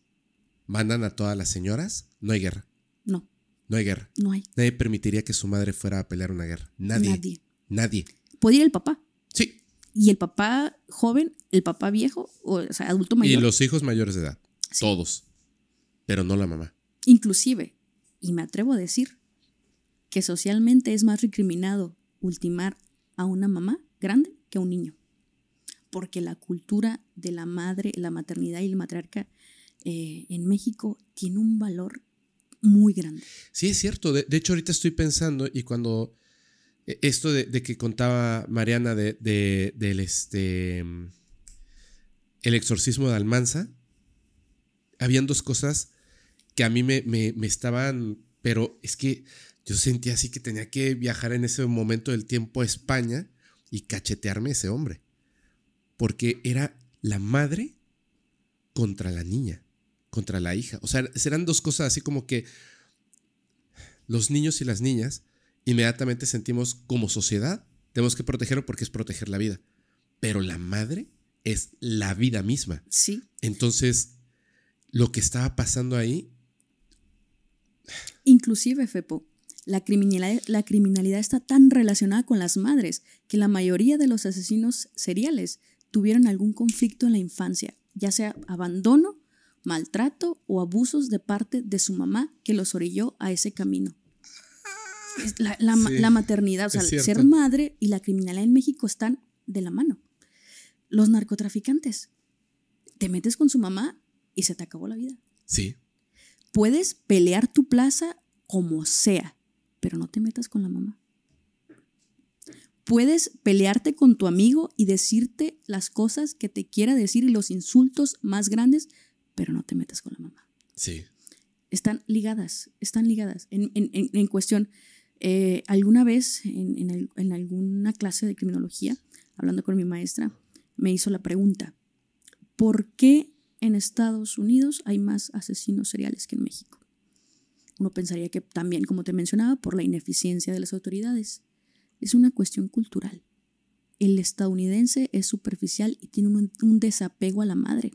mandan a todas las señoras, no hay guerra. No, No hay guerra. no hay. Nadie permitiría que su madre fuera a pelear una guerra. Nadie. Nadie. Nadie. Puede ir el papá. Sí. Y el papá joven, el papá viejo, o, o sea, adulto Y mayor. los hijos mayores de edad. Sí. Todos. Pero no la mamá. Inclusive, y me atrevo a decir, que socialmente es más recriminado ultimar a una mamá grande que a un niño. Porque la cultura de la madre, la maternidad y la matriarca eh, en México tiene un valor muy grande. Sí, es cierto. De, hecho, ahorita estoy pensando y cuando eh, esto de, que contaba Mariana de- del este mm, el exorcismo de Almanza, habían dos cosas que a mí me, me- me estaban pero es que yo sentía así que tenía que viajar en ese momento del tiempo a España y cachetearme a ese hombre. Porque era la madre contra la niña, contra la hija. O sea, serán dos cosas así como que los niños y las niñas inmediatamente sentimos como sociedad, tenemos que protegerlo porque es proteger la vida. Pero la madre es la vida misma. Sí. Entonces, lo que estaba pasando ahí... Inclusive, Fepo, la criminalidad, la criminalidad está tan relacionada con las madres que la mayoría de los asesinos seriales tuvieron algún conflicto en la infancia, ya sea abandono, maltrato o abusos de parte de su mamá que los orilló a ese camino. La, la, la maternidad, o sea, ser madre y la criminalidad en México están de la mano. Los narcotraficantes, te metes con su mamá y se te acabó la vida. Sí. Puedes pelear tu plaza como sea, pero no te metas con la mamá. Puedes pelearte con tu amigo y decirte las cosas que te quiera decir y los insultos más grandes, pero no te metas con la mamá. Sí. Están ligadas, están ligadas. En, en, en cuestión, eh, alguna vez en, en, alguna clase de criminología, hablando con mi maestra, me hizo la pregunta, ¿por qué en Estados Unidos hay más asesinos seriales que en México? Uno pensaría que también, como te mencionaba, por la ineficiencia de las autoridades. Es una cuestión cultural. El estadounidense es superficial y tiene un, desapego a la madre.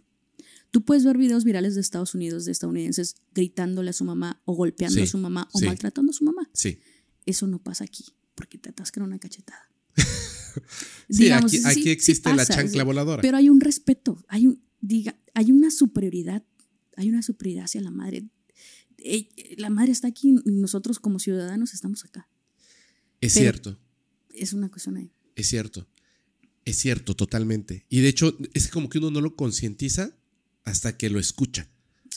Tú puedes ver videos virales de Estados Unidos de estadounidenses gritándole a su mamá o golpeando a su mamá o maltratando a su mamá. Sí. Eso no pasa aquí, porque te atascan una cachetada. sí, aquí, existe la chancla voladora. Pero hay un respeto, hay, un, diga, hay una superioridad, hay una superioridad hacia la madre. La madre está aquí y nosotros como ciudadanos estamos acá. Es cierto. Es una cuestión ahí. Es cierto. Es cierto, totalmente. Y de hecho, es como que uno no lo concientiza hasta que lo escucha,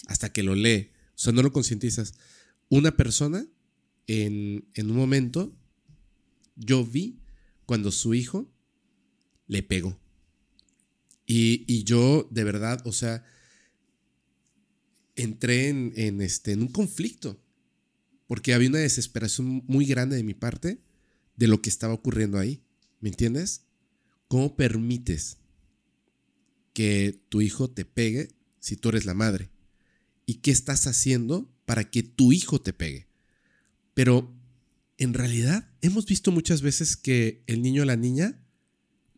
hasta que lo lee. O sea, no lo concientizas. Una persona en, un momento, yo vi cuando su hijo le pegó. Y, yo, de verdad, o sea, entré en, este, en un conflicto, porque había una desesperación muy grande de mi parte de lo que estaba ocurriendo ahí. ¿Me entiendes? ¿Cómo permites que tu hijo te pegue si tú eres la madre? ¿Y qué estás haciendo para que tu hijo te pegue? Pero en realidad hemos visto muchas veces que el niño o la niña,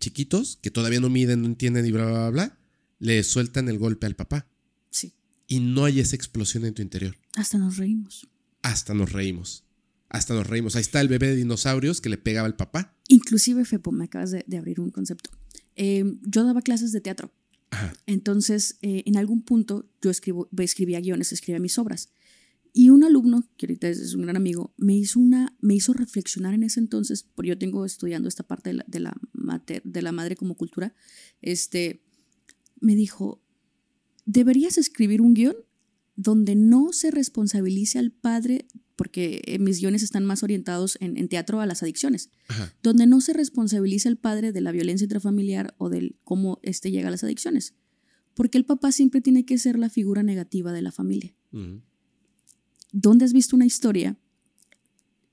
chiquitos, que todavía no miden, no entienden y bla, bla, bla, le sueltan el golpe al papá. Sí. Y no hay esa explosión en tu interior. Hasta nos reímos. Hasta nos reímos. Hasta nos reímos. Ahí está el bebé de dinosaurios que le pegaba al papá. Inclusive, Fepo, me acabas de, abrir un concepto. Em, yo daba clases de teatro. Entonces, eh, en algún punto yo escribo, escribía guiones, escribía mis obras. Y un alumno, que ahorita es un gran amigo, me hizo, reflexionar en ese entonces, porque yo tengo estudiando esta parte de la, de la, de la madre como cultura, este, me dijo, deberías escribir un guion donde no se responsabilice al padre, porque mis guiones están más orientados en, teatro a las adicciones, donde no se responsabilice al padre de la violencia intrafamiliar o de cómo éste llega a las adicciones, porque el papá siempre tiene que ser la figura negativa de la familia. ¿Dónde has visto una historia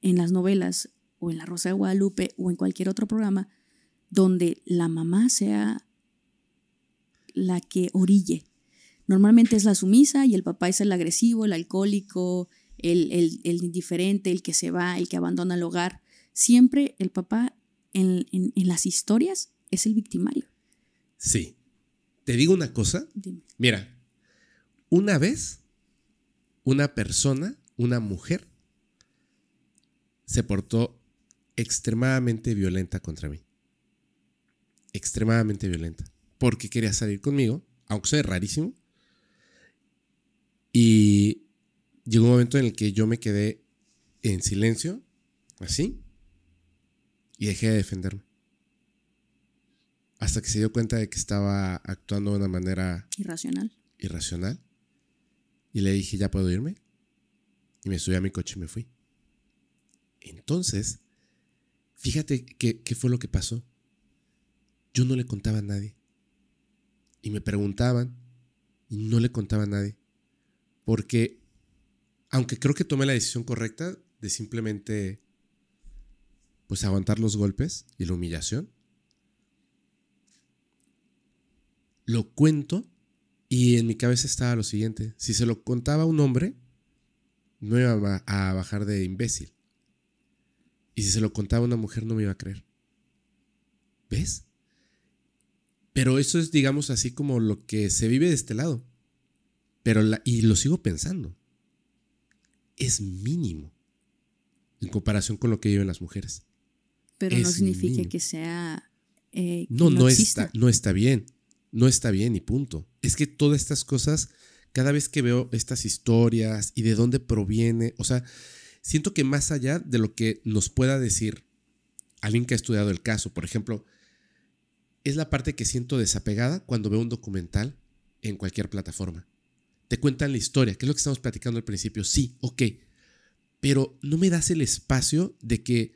en las novelas o en La Rosa de Guadalupe o en cualquier otro programa donde la mamá sea la que orille? Normalmente es la sumisa y el papá es el agresivo, el alcohólico, el, el, indiferente, el que se va, el que abandona el hogar. Siempre el papá en, las historias es el victimario. Sí. Te digo una cosa. Mira, una vez una persona, una mujer, se portó extremadamente violenta contra mí. Extremadamente violenta. Porque quería salir conmigo, aunque sea rarísimo. Y llegó un momento en el que yo me quedé en silencio, así, y dejé de defenderme. Hasta que se dio cuenta de que estaba actuando de una manera irracional. Irracional. Y le dije, ¿ya puedo irme? Y me subí a mi coche y me fui. Entonces, fíjate qué, fue lo que pasó. Yo no le contaba a nadie. Y me preguntaban y no le contaba a nadie. Porque aunque creo que tomé la decisión correcta de simplemente pues aguantar los golpes y la humillación. Lo cuento y en mi cabeza estaba lo siguiente, si se lo contaba a un hombre, no iba a bajar de imbécil. Y si se lo contaba a una mujer, no me iba a creer. ¿Ves? Pero eso es, digamos, así como lo que se vive de este lado. Pero la, y lo sigo pensando. Es mínimo en comparación con lo que viven las mujeres. Pero no significa mínimo. que sea. eh, que No, no, exista. está, no está bien. No está bien y punto. Es que todas estas cosas, cada vez que veo estas historias y de dónde proviene, o sea, siento que más allá de lo que nos pueda decir alguien que ha estudiado el caso, por ejemplo, es la parte que siento desapegada cuando veo un documental en cualquier plataforma. Te cuentan la historia, que es lo que estamos platicando al principio. Sí, ok. Pero no me das el espacio de que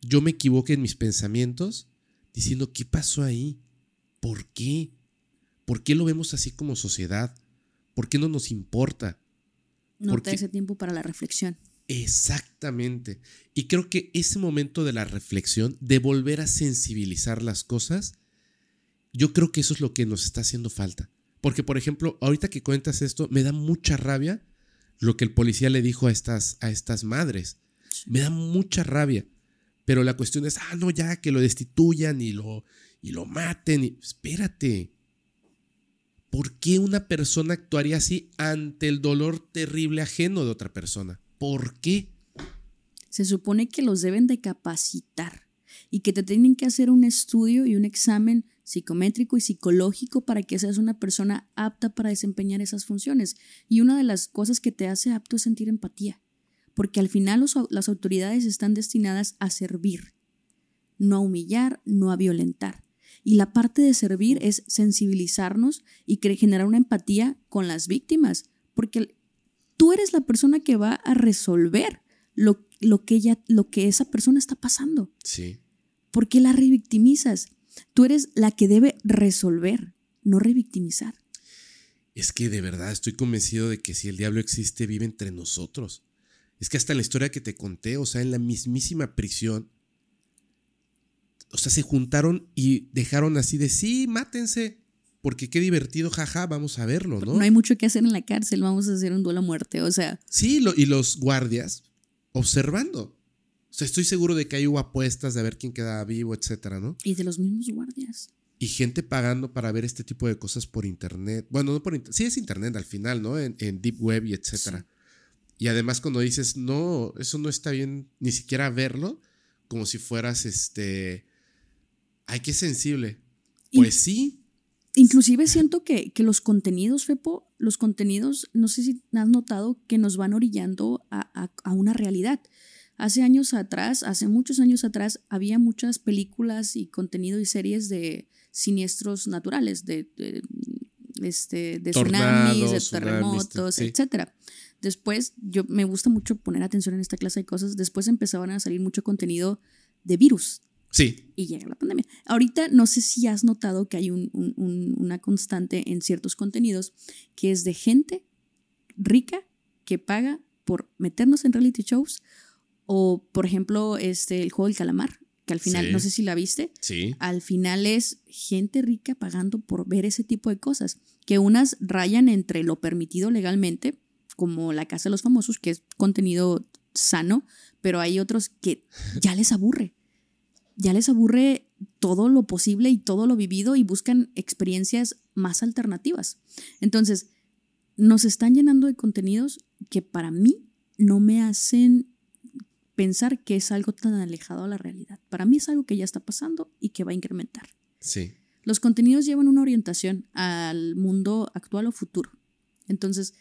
yo me equivoque en mis pensamientos diciendo, ¿qué pasó ahí? ¿Por qué? ¿Por qué lo vemos así como sociedad? ¿Por qué no nos importa? No porque- te da ese tiempo para la reflexión. Exactamente. Y creo que ese momento de la reflexión, de volver a sensibilizar las cosas, yo creo que eso es lo que nos está haciendo falta. Porque, por ejemplo, ahorita que cuentas esto, me da mucha rabia lo que el policía le dijo a estas, a estas madres. Me da mucha rabia. Pero la cuestión es, ah, no, ya, que lo destituyan y lo, y lo maten. Y, espérate. ¿Por qué una persona actuaría así ante el dolor terrible ajeno de otra persona? ¿Por qué? Se supone que los deben de capacitar y que te tienen que hacer un estudio y un examen psicométrico y psicológico para que seas una persona apta para desempeñar esas funciones. Y una de las cosas que te hace apto es sentir empatía, porque al final los las autoridades están destinadas a servir, no a humillar, no a violentar. Y la parte de servir es sensibilizarnos y generar una empatía con las víctimas, porque tú eres la persona que va a resolver lo, lo que ella, lo que esa persona está pasando. Sí. ¿Por qué la revictimizas? Tú eres la que debe resolver, no revictimizar. Es que de verdad estoy convencido de que si el diablo existe, vive entre nosotros. Es que hasta la historia que te conté, o sea, en la mismísima prisión, o sea, se juntaron y dejaron así de, sí, mátense, porque qué divertido, jaja, vamos a verlo, ¿no? No hay mucho que hacer en la cárcel, vamos a hacer un duelo a muerte. O sea, Sí, lo- y los guardias observando. Sea, estoy seguro de que ahí hubo apuestas de ver quién quedaba vivo, etcétera, ¿no? y de los mismos guardias. Y gente pagando para ver este tipo de cosas por internet. Bueno, no por internet. Sí, es internet al final, ¿no? En, en Deep Web y etcétera. Y además, cuando dices, no, eso no está bien, ni siquiera verlo, como si fueras este. Ay, qué sensible. Pues sí. Inclusive siento que, que los contenidos, Fepo, los contenidos, no sé si has notado que nos van orillando a, a- a una realidad. Hace años atrás, hace muchos años atrás, había muchas películas y contenido y series de siniestros naturales, de, de, este, de Tornados, tsunamis, de tsunamis, terremotos, sí. etcétera. Después, yo me gusta mucho poner atención en esta clase de cosas. Después empezaban a salir mucho contenido de virus, Sí. y llega la pandemia. Ahorita no sé si has notado que hay un- un- un- una constante en ciertos contenidos que es de gente rica que paga por meternos en reality shows o, por ejemplo, este, el juego del calamar, que al final, Sí. no sé si la viste, Sí. al final es gente rica pagando por ver ese tipo de cosas, que unas rayan entre lo permitido legalmente, como La Casa de los Famosos, que es contenido sano, pero hay otros que ya les aburre. Ya les aburre todo lo posible y todo lo vivido y buscan experiencias más alternativas. Entonces, nos están llenando de contenidos que para mí no me hacen pensar que es algo tan alejado a la realidad. Para mí es algo que ya está pasando y que va a incrementar. Sí. Los contenidos llevan una orientación al mundo actual o futuro. Entonces,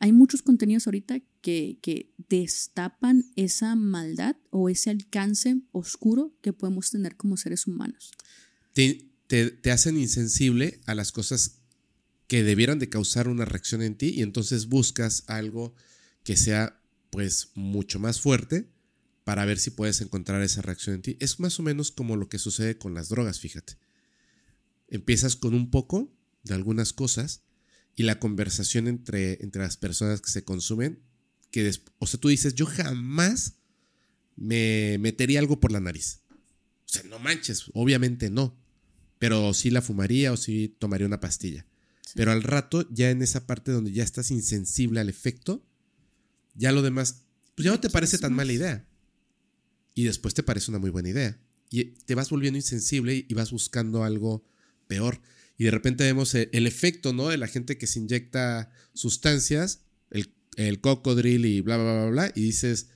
hay muchos contenidos ahorita que, que destapan esa maldad o ese alcance oscuro que podemos tener como seres humanos. te, te- te hacen insensible a las cosas que debieran de causar una reacción en ti y entonces buscas algo que sea pues mucho más fuerte para ver si puedes encontrar esa reacción en ti. Es más o menos como lo que sucede con las drogas, fíjate. Empiezas con un poco de algunas cosas y la conversación entre, entre las personas que se consumen, que, des- o sea, tú dices, yo jamás me metería algo por la nariz. O sea, no manches, obviamente no. Pero sí la fumaría o sí tomaría una pastilla. Pero al rato, ya en esa parte donde ya estás insensible al efecto, ya lo demás, pues ya no te parece tan mala idea. Y después te parece una muy buena idea. Y te vas volviendo insensible y vas buscando algo peor. Y de repente vemos el, el efecto, ¿no? De la gente que se inyecta sustancias, el, el cocodril y bla, bla, bla, bla. Y dices,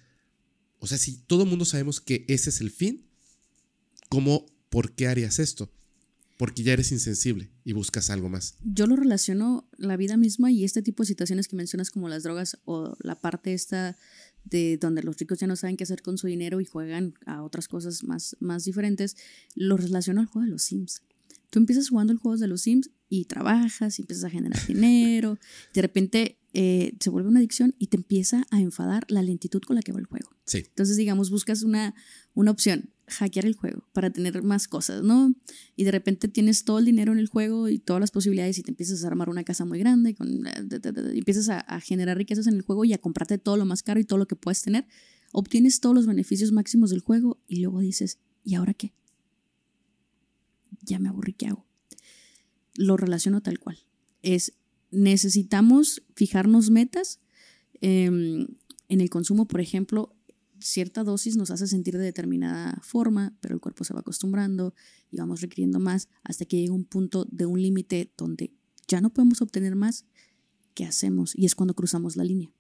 o sea, si todo el mundo sabemos que ese es el fin, ¿cómo, por qué harías esto? Porque ya eres insensible y buscas algo más. Yo lo relaciono la vida misma y este tipo de situaciones que mencionas como las drogas o la parte esta de donde los ricos ya no saben qué hacer con su dinero y juegan a otras cosas más, más diferentes, lo relaciono al juego de los Sims. Tú empiezas jugando el juego de los Sims y trabajas y empiezas a generar dinero, de repente eh, se vuelve una adicción y te empieza a enfadar la lentitud con la que va el juego. Sí. Entonces, digamos, buscas una, una opción, hackear el juego para tener más cosas, ¿no? Y de repente tienes todo el dinero en el juego y todas las posibilidades y te empiezas a armar una casa muy grande, eh, y empiezas a, a generar riquezas en el juego y a comprarte todo lo más caro y todo lo que puedes tener. Obtienes todos los beneficios máximos del juego y luego dices, ¿y ahora qué? Ya me aburrí, ¿qué hago? Lo relaciono tal cual. Es, necesitamos fijarnos metas. em, en el consumo, por ejemplo, cierta dosis nos hace sentir de determinada forma, pero el cuerpo se va acostumbrando y vamos requiriendo más hasta que llega un punto de un límite donde ya no podemos obtener más. ¿Qué hacemos? Y es cuando cruzamos la línea.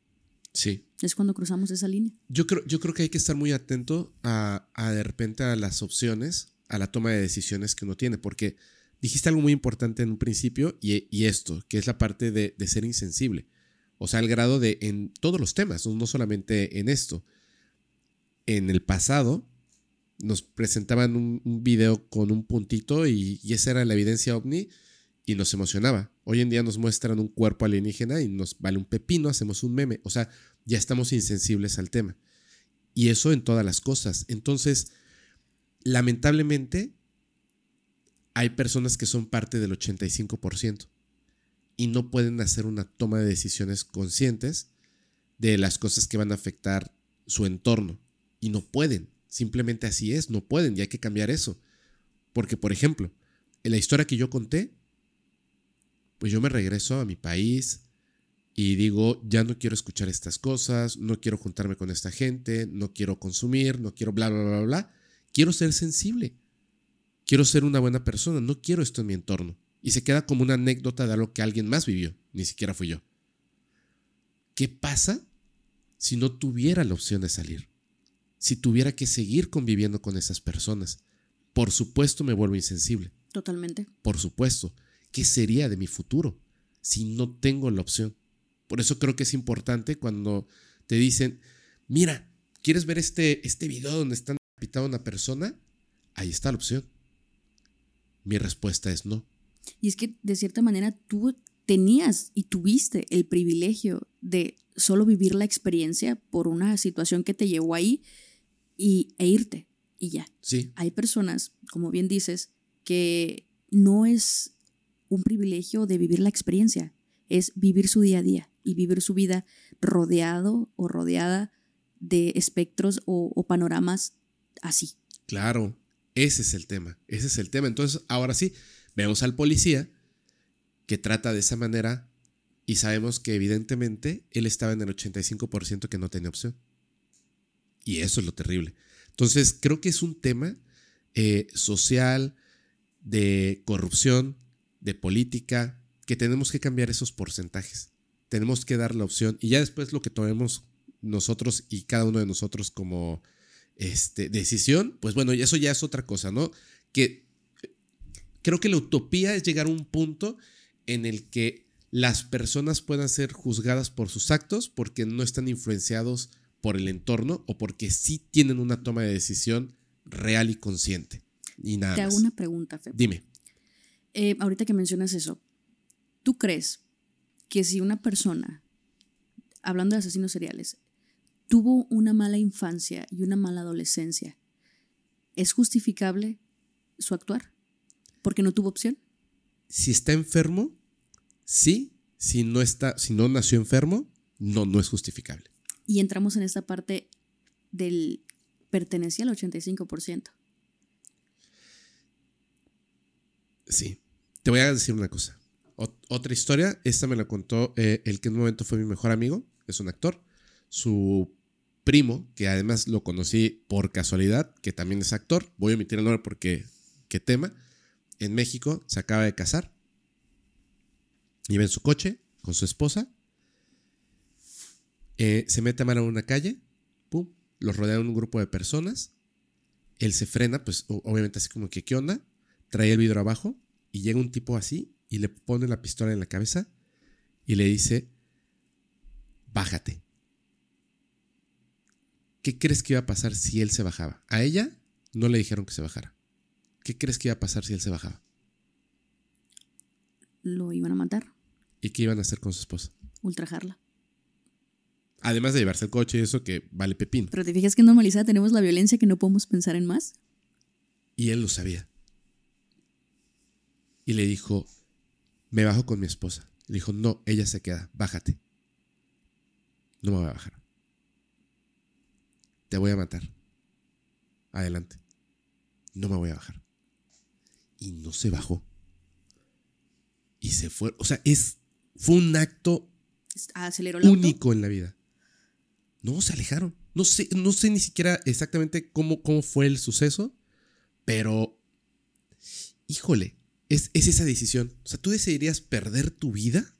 Sí. Es cuando cruzamos esa línea. Yo creo, yo creo que hay que estar muy atento a, a de repente a las opciones, a la toma de decisiones que uno tiene, porque dijiste algo muy importante en un principio y, y esto, que es la parte de, de ser insensible. O sea, al grado de en todos los temas, no solamente en esto. En el pasado nos presentaban un, video con un puntito y, y esa era la evidencia ovni y nos emocionaba. Hoy en día nos muestran un cuerpo alienígena y nos vale un pepino, hacemos un meme. O sea, ya estamos insensibles al tema. Y eso en todas las cosas. Entonces, lamentablemente, hay personas que son parte del 85% y no pueden hacer una toma de decisiones conscientes de las cosas que van a afectar su entorno. Y no pueden. Simplemente así es, no pueden y hay que cambiar eso. Porque, por ejemplo, en la historia que yo conté, pues yo me regreso a mi país, y digo, ya no quiero escuchar estas cosas, no quiero juntarme con esta gente, no quiero consumir, no quiero bla, bla, bla, bla. Quiero ser sensible. Quiero ser una buena persona, no quiero esto en mi entorno. Y se queda como una anécdota de algo que alguien más vivió, ni siquiera fui yo. ¿Qué pasa si no tuviera la opción de salir? Si tuviera que seguir conviviendo con esas personas. Por supuesto me vuelvo insensible. Totalmente. Por supuesto. ¿Qué sería de mi futuro si no tengo la opción? Por eso creo que es importante cuando te dicen, mira, ¿quieres ver este, este video donde están decapitando a una persona? Ahí está la opción. Mi respuesta es no. Y es que de cierta manera tú tenías y tuviste el privilegio de solo vivir la experiencia por una situación que te llevó ahí y, e irte y ya. Sí, Hay personas, como bien dices, que no es un privilegio de vivir la experiencia, es vivir su día a día y vivir su vida rodeado o rodeada de espectros o, o panoramas así. claro. Ese es el tema. Ese es el tema. Entonces, ahora sí, vemos al policía que trata de esa manera y sabemos que evidentemente él estaba en el 85% que no tenía opción. Y eso es lo terrible. Entonces, creo que es un tema eh, social, de corrupción, de política, que tenemos que cambiar esos porcentajes. Tenemos que dar la opción y ya después lo que tomemos nosotros y cada uno de nosotros como este, decisión, pues bueno, eso ya es otra cosa, ¿no? Que creo que la utopía es llegar a un punto en el que las personas puedan ser juzgadas por sus actos porque no están influenciados por el entorno o porque sí tienen una toma de decisión real y consciente. Y nada Te hago más. una pregunta, Feb. Dime. Eh, ahorita que mencionas eso, ¿tú crees que si una persona, hablando de asesinos seriales, tuvo una mala infancia y una mala adolescencia, ¿es justificable su actuar? Porque no tuvo opción. Si está enfermo, sí. Si no está, si no nació enfermo, no, no es justificable. Y entramos en esta parte del pertenecía al 85%. Sí. Te voy a decir una cosa. otra historia, esta me la contó eh, el que en un momento fue mi mejor amigo, es un actor. Su primo, que además lo conocí por casualidad, que también es actor, voy a omitir el nombre porque, qué tema, en México se acaba de casar. Iba en su coche con su esposa. Eh, se mete a mano en una calle, pum, los rodea un grupo de personas. Él se frena, pues obviamente así como que, ¿qué onda? Trae el vidrio abajo y llega un tipo así y le pone la pistola en la cabeza y le dice, bájate. ¿Qué crees que iba a pasar si él se bajaba? A ella no le dijeron que se bajara. ¿Qué crees que iba a pasar si él se bajaba? Lo iban a matar. ¿Y qué iban a hacer con su esposa? Ultrajarla. Además de llevarse el coche y eso que vale pepín. Pero te fijas que en normalizada tenemos la violencia que no podemos pensar en más. Y él lo sabía. Y le dijo, me bajo con mi esposa. Le dijo, no, ella se queda, bájate. No me voy a bajar. Te voy a matar. Adelante. No me voy a bajar. Y no se bajó. Y se fue. O sea, es, fue un acto único en la vida. No, se alejaron. No sé, no sé ni siquiera exactamente cómo, cómo fue el suceso, pero híjole, es, es esa decisión. O sea, ¿tú decidirías perder tu vida?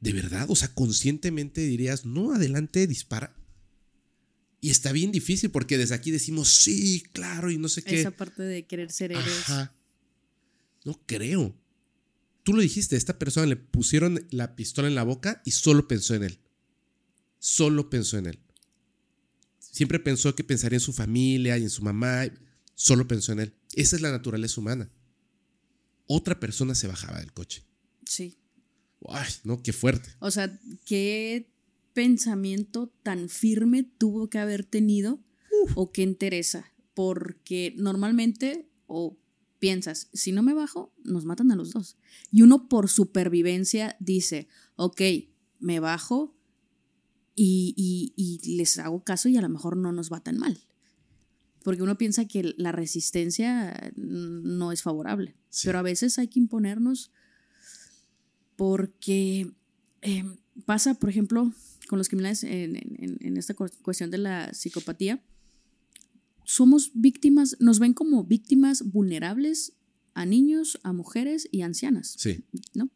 ¿De verdad? O sea, conscientemente dirías, no, adelante, dispara. Y está bien difícil porque desde aquí decimos, sí, claro, y no sé qué. Esa parte de querer ser héroes. No creo. Tú lo dijiste, esta persona le pusieron la pistola en la boca y solo pensó en él. Solo pensó en él. Siempre pensó que pensaría en su familia y en su mamá. Solo pensó en él. Esa es la naturaleza humana. Otra persona se bajaba del coche. Sí. Ay, no, qué fuerte. O sea, qué pensamiento tan firme tuvo que haber tenido o qué interesa. Porque normalmente, o piensas, si no me bajo, nos matan a los dos. Y uno por supervivencia dice, ok, me bajo y, les hago caso y a lo mejor no nos va tan mal. Porque uno piensa que la resistencia no es favorable. Pero a veces hay que imponernos porque em, pasa, por ejemplo, con los criminales en, en esta cuestión de la psicopatía somos víctimas, nos ven como víctimas vulnerables a niños, a mujeres y ancianas. Sí. ¿No?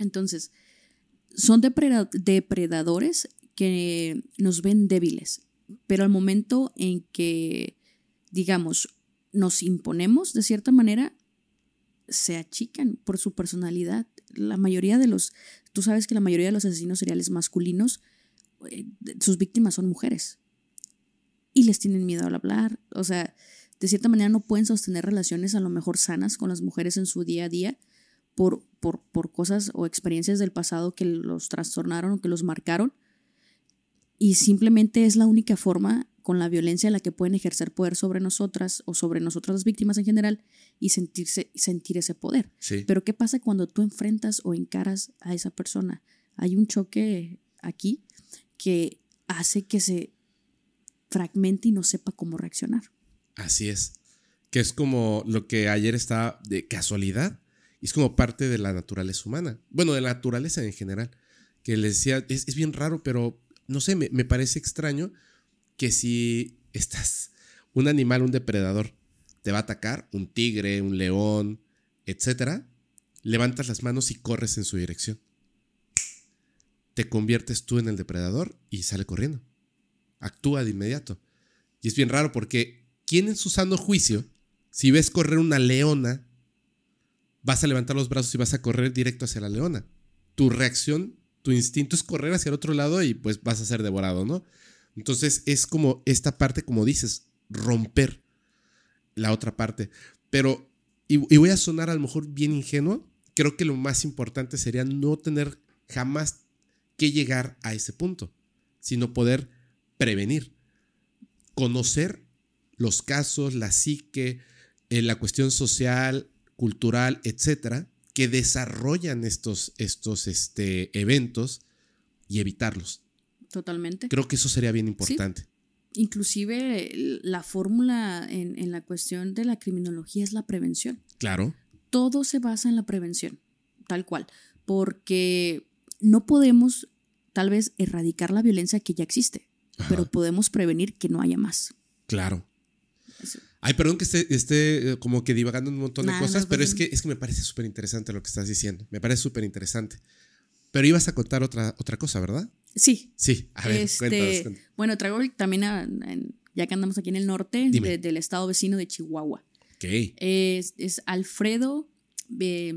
Entonces, son depredadores que nos ven débiles, pero al momento en que, digamos, nos imponemos de cierta manera, se achican por su personalidad. La mayoría de los, tú sabes que la mayoría de los asesinos seriales masculinos, eh, sus víctimas son mujeres y les tienen miedo al hablar. O sea, de cierta manera no pueden sostener relaciones a lo mejor sanas con las mujeres en su día a día por, por, por cosas o experiencias del pasado que los trastornaron o que los marcaron. Y simplemente es la única forma con la violencia en la que pueden ejercer poder sobre nosotras o sobre nosotras las víctimas en general y sentirse, sentir ese poder. Pero ¿qué pasa cuando tú enfrentas o encaras a esa persona? Hay un choque aquí que hace que se fragmente y no sepa cómo reaccionar. Así es. Que es como lo que ayer estaba de casualidad. Y es como parte de la naturaleza humana. Bueno, de la naturaleza en general. Que les decía, es, bien raro, pero no sé, me, me parece extraño que si estás, un animal, un depredador, te va a atacar, un tigre, un león, etcétera, levantas las manos y corres en su dirección. Te conviertes tú en el depredador y sale corriendo actúa de inmediato. Y es bien raro porque, ¿quién en su sano juicio, si ves correr una leona, vas a levantar los brazos y vas a correr directo hacia la leona? Tu reacción, tu instinto es correr hacia el otro lado y pues vas a ser devorado, ¿no? Entonces es como esta parte, como dices, romper la otra parte. Pero, y, y voy a sonar a lo mejor bien ingenuo, creo que lo más importante sería no tener jamás que llegar a ese punto, sino poder prevenir, conocer los casos, la psique, eh, la cuestión social, cultural, etcétera, que desarrollan estos, estos este, eventos y evitarlos. Totalmente. Creo que eso sería bien importante. Inclusive la fórmula en, en la cuestión de la criminología es la prevención. Claro. Todo se basa en la prevención, tal cual, porque no podemos tal vez erradicar la violencia que ya existe, Ajá. pero podemos prevenir que no haya más. Claro. Eso. Ay, perdón que esté, esté eh, como que divagando un montón de cosas, no, pero es que, es que me parece súper interesante lo que estás diciendo. Me parece súper interesante. Pero ibas a contar otra, otra cosa, ¿verdad? Sí. Sí, a ver, este, cuéntanos, cuéntanos. Bueno, traigo también, a- en- ya que andamos aquí en el norte, de- del estado vecino de Chihuahua. Ok. Es, es Alfredo eh,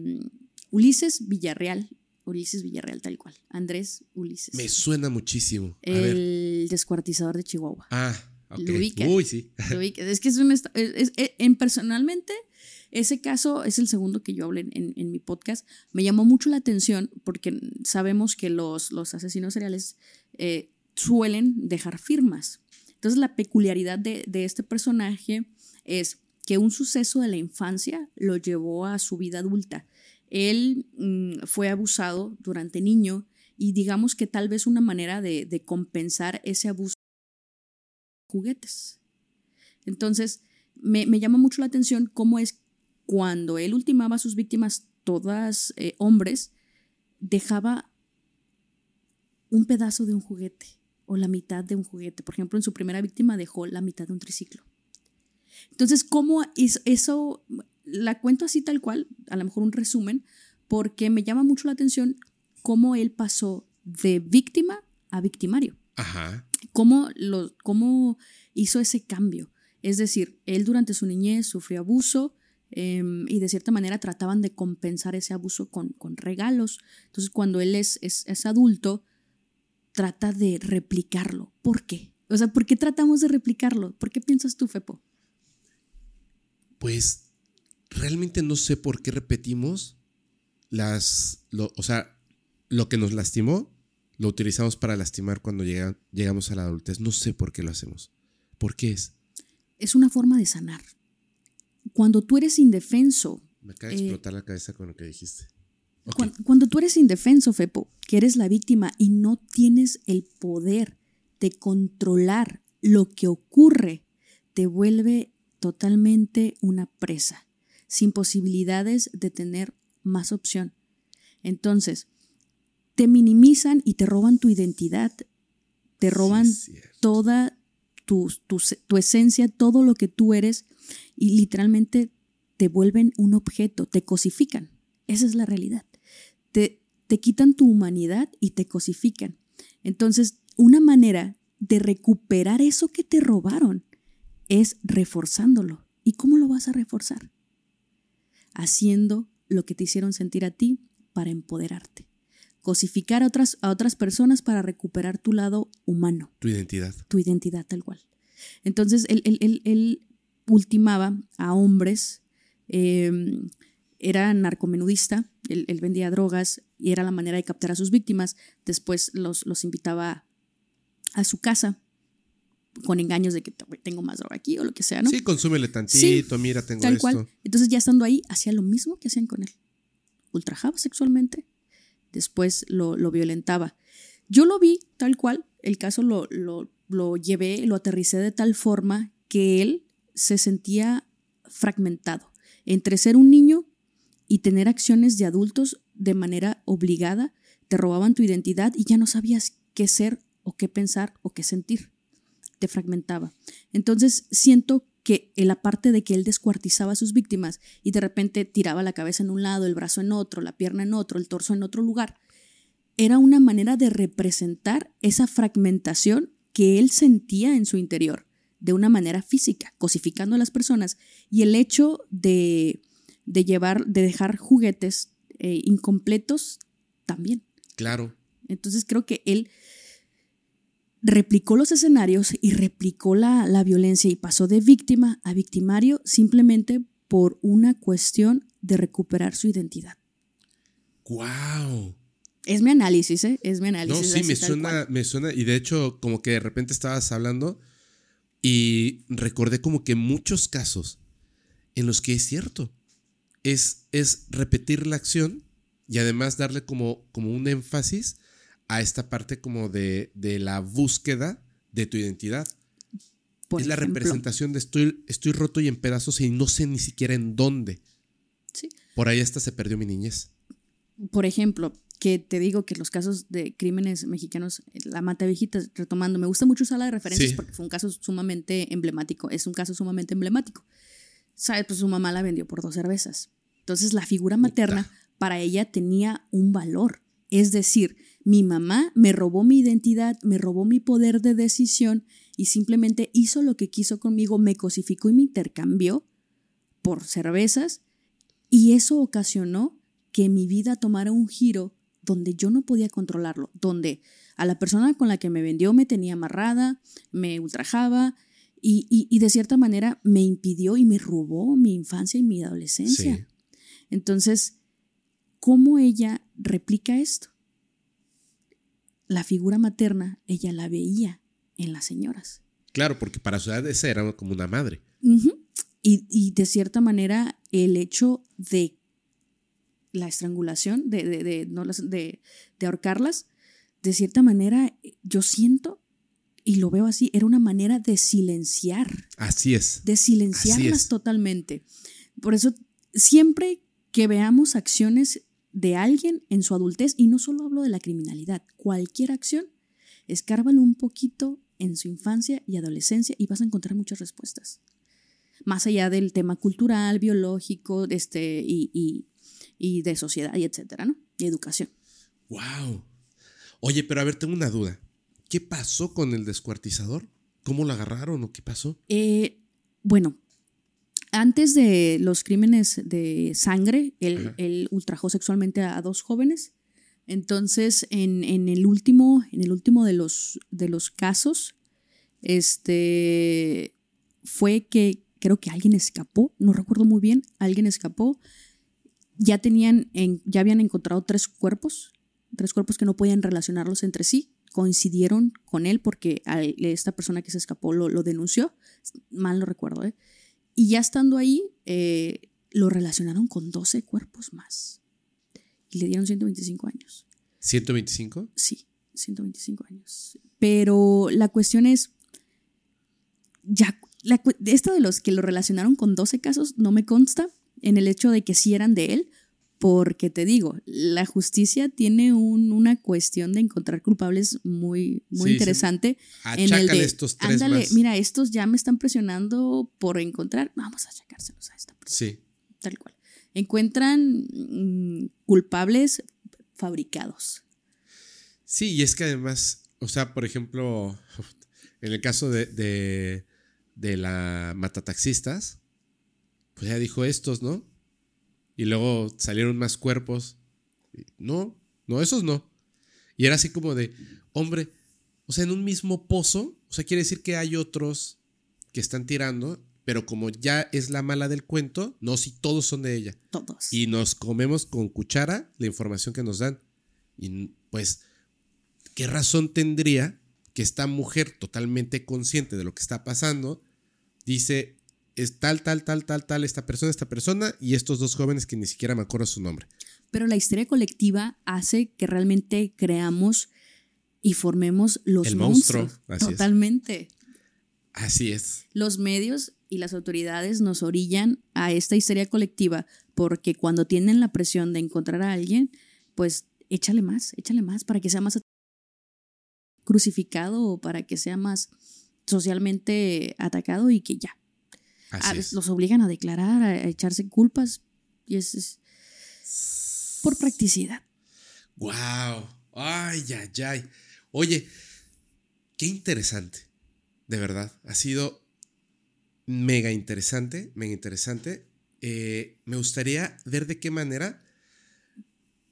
Ulises Villarreal. Ulises Villarreal, tal cual. Andrés Ulises. Me suena muchísimo. A ver. el descuartizador de Chihuahua. Ah, ok. ¿Lo ubica? Uy, sí. Lo vi- Es que es un. es- es- es- en personalmente, ese caso es el segundo que yo hablé en, en- en mi podcast. Me llamó mucho la atención porque sabemos que los, los asesinos seriales eh, suelen dejar firmas. Entonces, la peculiaridad de, de este personaje es que un suceso de la infancia lo llevó a su vida adulta. Él mm, fue abusado durante niño y digamos que tal vez una manera de, compensar ese abuso juguetes. Entonces, me, me llama mucho la atención cómo es cuando él ultimaba a sus víctimas, todas eh, hombres, dejaba un pedazo de un juguete o la mitad de un juguete. Por ejemplo, en su primera víctima dejó la mitad de un triciclo. Entonces, ¿cómo es eso? La cuento así tal cual, a lo mejor un resumen, porque me llama mucho la atención cómo él pasó de víctima a victimario Ajá. cómo, lo, cómo hizo ese cambio. Es decir, él durante su niñez sufrió abuso eh, y de cierta manera trataban de compensar ese abuso con, con regalos. Entonces, cuando él es, es, es adulto, trata de replicarlo. ¿Por qué? O sea, ¿por qué tratamos de replicarlo? ¿Por qué piensas tú, Fepo? Pues realmente no sé por qué repetimos las. lo- o sea, lo que nos lastimó lo utilizamos para lastimar cuando llega- llegamos a la adultez. No sé por qué lo hacemos. ¿Por qué es? Es una forma de sanar. Cuando tú eres indefenso, Me acaba de Eh, explotar la cabeza con lo que dijiste. Ok. Cuan- Cuando, tú eres indefenso, Fepo, que eres la víctima y no tienes el poder de controlar lo que ocurre, te vuelve totalmente una presa, sin posibilidades de tener más opción. Entonces, te minimizan y te roban tu identidad, te roban Sí, toda tu, tu, tu esencia, todo lo que tú eres y literalmente te vuelven un objeto, te cosifican. Esa es la realidad. Te, te quitan tu humanidad y te cosifican. Entonces, una manera de recuperar eso que te robaron es reforzándolo. ¿Y cómo lo vas a reforzar? Haciendo lo que te hicieron sentir a ti para empoderarte. Cosificar a otras, a otras personas para recuperar tu lado humano Tu identidad. tu identidad tal cual. Entonces, él, él- él- él ultimaba a hombres, eh, era narcomenudista, él, él vendía drogas y era la manera de captar a sus víctimas. Después los, los invitaba a su casa con engaños de que tengo más droga aquí o lo que sea, ¿no? Sí, consúmele tantito, mira, tengo Tal esto. cual. Entonces, ya estando ahí, hacía lo mismo que hacían con él. Ultrajaba sexualmente, después lo, lo violentaba. Yo lo vi tal cual, el caso lo, lo, lo llevé, lo aterricé de tal forma que él se sentía fragmentado entre ser un niño y tener acciones de adultos de manera obligada, te robaban tu identidad y ya no sabías qué ser o qué pensar o qué sentir. Te fragmentaba. Entonces siento que la parte de que él descuartizaba a sus víctimas y de repente tiraba la cabeza en un lado, el brazo en otro, la pierna en otro, el torso en otro lugar, era una manera de representar esa fragmentación que él sentía en su interior de una manera física, cosificando a las personas y el hecho de, de llevar, de dejar juguetes eh, incompletos también. Claro. Entonces creo que él replicó los escenarios y replicó la, la violencia y pasó de víctima a victimario simplemente por una cuestión de recuperar su identidad. ¡Wow! Es mi análisis, ¿eh? Es mi análisis. No, sí, me suena, me suena. Y de hecho, como que de repente estabas hablando y recordé como que muchos casos en los que es cierto. Es, es repetir la acción y además darle como, como un énfasis a esta parte como de, de la búsqueda de tu identidad. Por es la representación de estoy, estoy roto y en pedazos y no sé ni siquiera en dónde. Sí. Por ahí hasta se perdió mi niñez. Por ejemplo, que te digo que los casos de crímenes mexicanos, la mata viejitas, retomando, me gusta mucho usar la de referencias Sí. porque fue un caso sumamente emblemático, es un caso sumamente emblemático. ¿Sabes? Pues su mamá la vendió por dos cervezas. Entonces la figura materna para ella tenía un valor. Es decir, mi mamá me robó mi identidad, me robó mi poder de decisión y simplemente hizo lo que quiso conmigo, me cosificó y me intercambió por cervezas y eso ocasionó que mi vida tomara un giro donde yo no podía controlarlo, donde a la persona con la que me vendió me tenía amarrada, me ultrajaba y, y- y de cierta manera me impidió y me robó mi infancia y mi adolescencia. Sí. Entonces, ¿cómo ella replica esto? La figura materna, ella la veía en las señoras. Claro, porque para su edad esa era como una madre. Y, y de cierta manera, el hecho de la estrangulación, de, de, de, no las- de, de ahorcarlas, de cierta manera, yo siento, y lo veo así, era una manera de silenciar Así es. de silenciarlas es. totalmente. Por eso, siempre que veamos acciones de alguien en su adultez, y no solo hablo de la criminalidad, cualquier acción, escárbalo un poquito en su infancia y adolescencia y vas a encontrar muchas respuestas. Más allá del tema cultural, biológico, este, y, y- y de sociedad, y etcétera, ¿no? Y educación. Wow. Oye, pero a ver, tengo una duda. ¿Qué pasó con el descuartizador? ¿Cómo lo agarraron o qué pasó? Eh, bueno, antes de los crímenes de sangre, él, ultrajó sexualmente a, a dos jóvenes. Entonces, en, en el último, en el último de los, de los casos, este fue que creo que alguien escapó, no recuerdo muy bien, alguien escapó. Ya tenían, en- ya habían encontrado tres cuerpos, tres cuerpos que no podían relacionarlos entre sí. Coincidieron con él porque a esta persona que se escapó lo, lo denunció, mal no recuerdo, ¿eh? Y ya estando ahí, eh, lo relacionaron con 12 cuerpos más. Y le dieron 125 años. ¿125? Sí, 125 años. Pero la cuestión es, ya, la, esta de los que lo relacionaron con 12 casos no me consta en el hecho de que sí eran de él, porque te digo, la justicia tiene un- una cuestión de encontrar culpables muy, muy Sí, sí. interesante. en el Achácale de, estos tres ándale, más. mira, estos ya me están presionando por encontrar, vamos a achacárselos a esta persona, Sí. tal cual. Encuentran mm, culpables fabricados. Sí, y es que además, o sea, por ejemplo, en el caso de, de, de la matataxistas, pues ya dijo estos, ¿no? Y luego salieron más cuerpos. No, no, esos no. Y era así como de, hombre, o sea, en un mismo pozo, o sea, quiere decir que hay otros que están tirando, pero como ya es la mala del cuento, no, si todos son de ella Todos. y nos comemos con cuchara la información que nos dan. Y pues, ¿qué razón tendría que esta mujer totalmente consciente de lo que está pasando dice, es tal, tal, tal, tal, tal, esta persona, esta persona y estos dos jóvenes que ni siquiera me acuerdo su nombre? Pero la histeria colectiva hace que realmente creamos y formemos los El monstruo, monstruos. así es. Totalmente. Así es. Los medios y las autoridades nos orillan a esta histeria colectiva porque cuando tienen la presión de encontrar a alguien, pues échale más, échale más para que sea más crucificado o para que sea más socialmente atacado y que ya. Así A- es. los obligan a declarar, a, a echarse culpas y es, es por practicidad. Wow. Ay, ay, ay. Oye, qué interesante. De verdad. Ha sido mega interesante, mega interesante. Eh, me gustaría ver de qué manera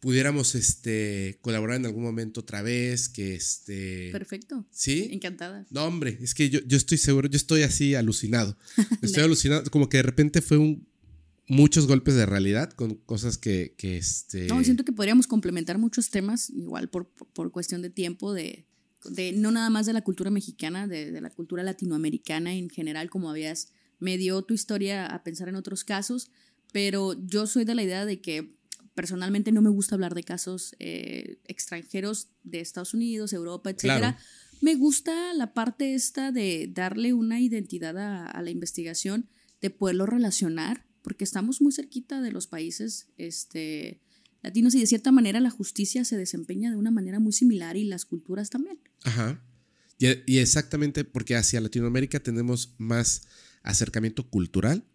pudiéramos este, colaborar en algún momento otra vez. Que este. Perfecto. ¿Sí? Encantada. No, hombre, es que yo, yo estoy seguro, yo estoy así alucinado. Estoy alucinado, como que de repente fue un muchos golpes de realidad con cosas que, que este. No, siento que podríamos complementar muchos temas, igual por, por- cuestión de tiempo, de, de no nada más de la cultura mexicana, de, de la cultura latinoamericana en general, como habías, me dio tu historia a pensar en otros casos, pero yo soy de la idea de que personalmente no me gusta hablar de casos eh, extranjeros de Estados Unidos, Europa, etcétera. Me gusta la parte esta de darle una identidad a, a, la investigación, de poderlo relacionar, porque estamos muy cerquita de los países este, latinos y de cierta manera la justicia se desempeña de una manera muy similar y las culturas también. Ajá. Y, y exactamente porque hacia Latinoamérica tenemos más acercamiento cultural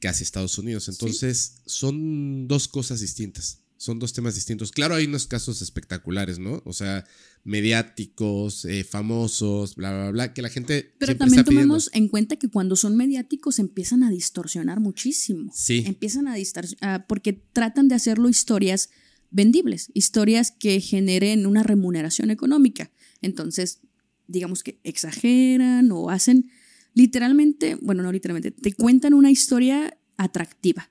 que hacia Estados Unidos. Entonces, son dos cosas distintas. Son dos temas distintos. Claro, hay unos casos espectaculares, ¿no? O sea, mediáticos, eh, famosos, bla, bla, bla, que la gente. Pero también tomemos en cuenta que cuando son mediáticos empiezan a distorsionar muchísimo. Sí. Empiezan a distorsionar, porque tratan de hacerlo historias vendibles, historias que generen una remuneración económica. Entonces, digamos que exageran o hacen literalmente, bueno, no literalmente, te cuentan una historia atractiva.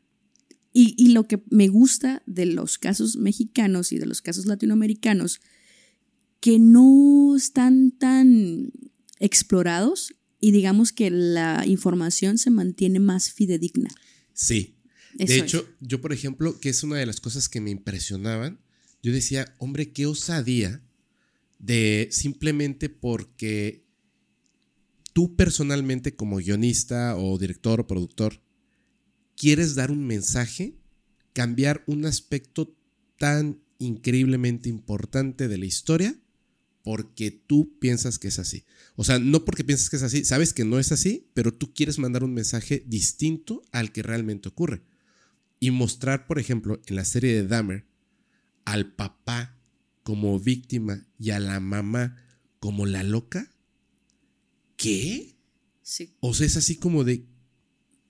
Y, lo que me gusta de los casos mexicanos y de los casos latinoamericanos, que no están tan explorados y digamos que la información se mantiene más fidedigna. Sí. de hecho, yo, por ejemplo, que es una de las cosas que me impresionaban, yo decía, hombre, qué osadía de simplemente porque tú personalmente como guionista o director o productor quieres dar un mensaje, cambiar un aspecto tan increíblemente importante de la historia porque tú piensas que es así. O sea, no porque piensas que es así, sabes que no es así, pero tú quieres mandar un mensaje distinto al que realmente ocurre. Y mostrar, por ejemplo, en la serie de Dahmer, al papá como víctima y a la mamá como la loca, ¿qué? Sí. O sea, es así como de...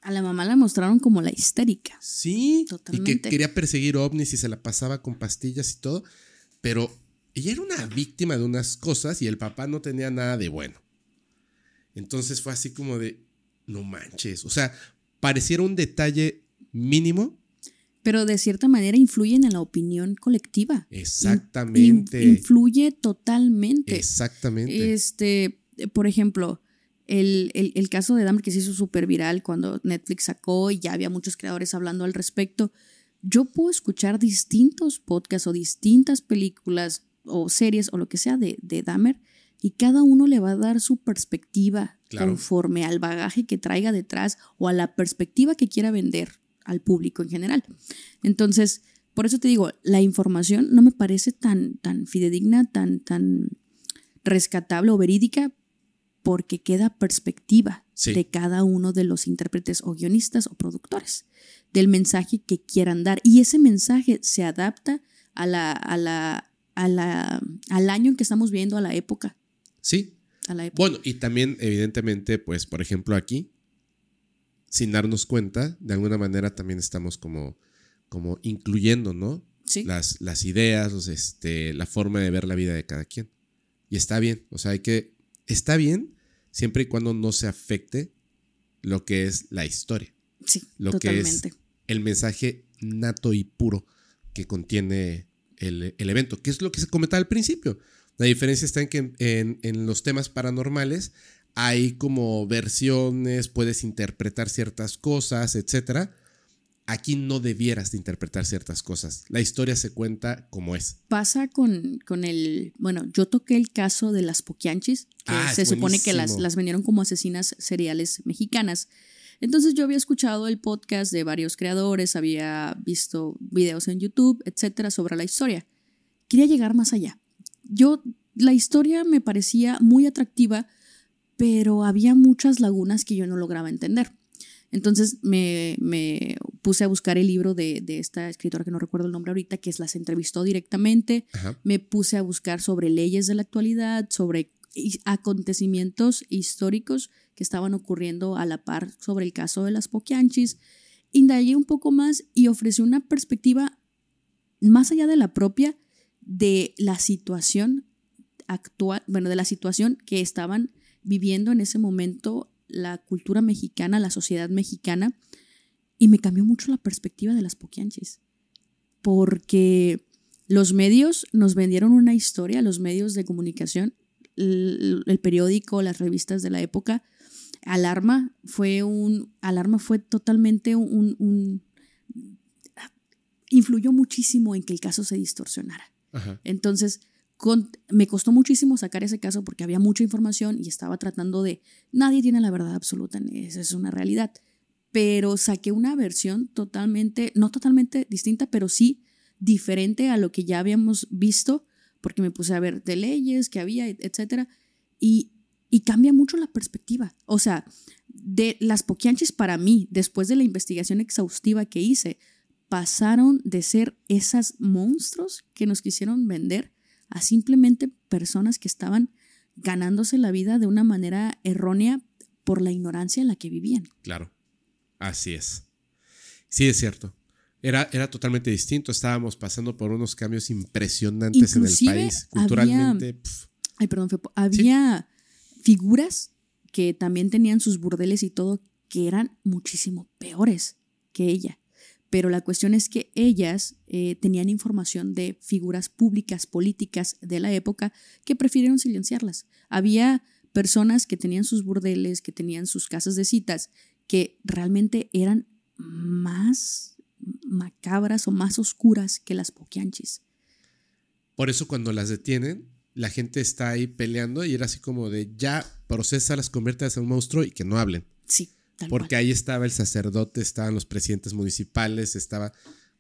A la mamá la mostraron como la histérica. Sí. Totalmente. Y que quería perseguir ovnis y se la pasaba con pastillas y todo. Pero ella era una víctima de unas cosas y el papá no tenía nada de bueno. Entonces fue así como de, no manches. O sea, pareciera un detalle mínimo. Pero de cierta manera influyen en la opinión colectiva. Exactamente. influye totalmente. Exactamente. Este, por ejemplo, el, caso de Dahmer que se hizo súper viral cuando Netflix sacó y ya había muchos creadores hablando al respecto. Yo puedo escuchar distintos podcasts o distintas películas o series o lo que sea de, de Dahmer y cada uno le va a dar su perspectiva conforme al bagaje que traiga detrás o a la perspectiva que quiera vender al público en general. Entonces, por eso te digo, la información no me parece tan, tan fidedigna, tan, tan rescatable o verídica, porque queda perspectiva de cada uno de los intérpretes o guionistas o productores, del mensaje que quieran dar. Y ese mensaje se adapta a la, a la, a la, al año en que estamos viendo, a la época. Sí. A la época. Bueno, y también, evidentemente, pues, por ejemplo, aquí, sin darnos cuenta, de alguna manera también estamos como, como incluyendo, ¿no? Sí. Las, las ideas, este, la forma de ver la vida de cada quien. Y está bien, o sea, hay que está bien siempre y cuando no se afecte lo que es la historia. Sí, lo totalmente. que es el mensaje nato y puro que contiene el, evento, que es lo que se comentaba al principio. La diferencia está en que en, en los temas paranormales hay como versiones, puedes interpretar ciertas cosas, etcétera aquí no debieras de interpretar ciertas cosas. La historia se cuenta como es. Pasa con, con el, bueno, yo toqué el caso de las Poquianchis, que Ah, se supone que las, las vendieron como asesinas seriales mexicanas. Entonces yo había escuchado el podcast de varios creadores, había visto videos en YouTube, etcétera, sobre la historia. Quería llegar más allá. Yo, la historia me parecía muy atractiva, pero había muchas lagunas que yo no lograba entender. Entonces me, me puse a buscar el libro de, de esta escritora que no recuerdo el nombre ahorita, que las entrevistó directamente. Ajá. Me puse a buscar sobre leyes de la actualidad, sobre acontecimientos históricos que estaban ocurriendo a la par sobre el caso de las Poquianchis. Indagué un poco más y ofrecí una perspectiva más allá de la propia de la situación actual, bueno, de la situación que estaban viviendo en ese momento la cultura mexicana, la sociedad mexicana, y me cambió mucho la perspectiva de las Poquianchis, porque los medios nos vendieron una historia, los medios de comunicación, el, el periódico, las revistas de la época, Alarma fue un, Alarma fue totalmente un, un- influyó muchísimo en que el caso se distorsionara. Ajá. Entonces, con- me costó muchísimo sacar ese caso porque había mucha información y estaba tratando de, nadie tiene la verdad absoluta, esa es una realidad. Pero saqué una versión totalmente, no totalmente distinta, pero sí diferente a lo que ya habíamos visto, porque me puse a ver de leyes que había, etcétera, y, cambia mucho la perspectiva. O sea, de las poquianchis para mí, después de la investigación exhaustiva que hice, pasaron de ser esas monstruos que nos quisieron vender a simplemente personas que estaban ganándose la vida de una manera errónea por la ignorancia en la que vivían. Claro. Así es. Sí, es cierto. Era, era totalmente distinto. Estábamos pasando por unos cambios impresionantes Inclusive en el país. había- Culturalmente. pf, Ay, perdón, Fepo, había figuras que también tenían sus burdeles y todo que eran muchísimo peores que ella. Pero la cuestión es que ellas eh, tenían información de figuras públicas, políticas de la época, que prefirieron silenciarlas. Había personas que tenían sus burdeles, que tenían sus casas de citas, que realmente eran más macabras o más oscuras que las poquianchis. Por eso cuando las detienen, la gente está ahí peleando y era así como de ya procesa las conviertas en un monstruo y que no hablen. Sí, tal Porque cual. ahí estaba el sacerdote, estaban los presidentes municipales, estaba,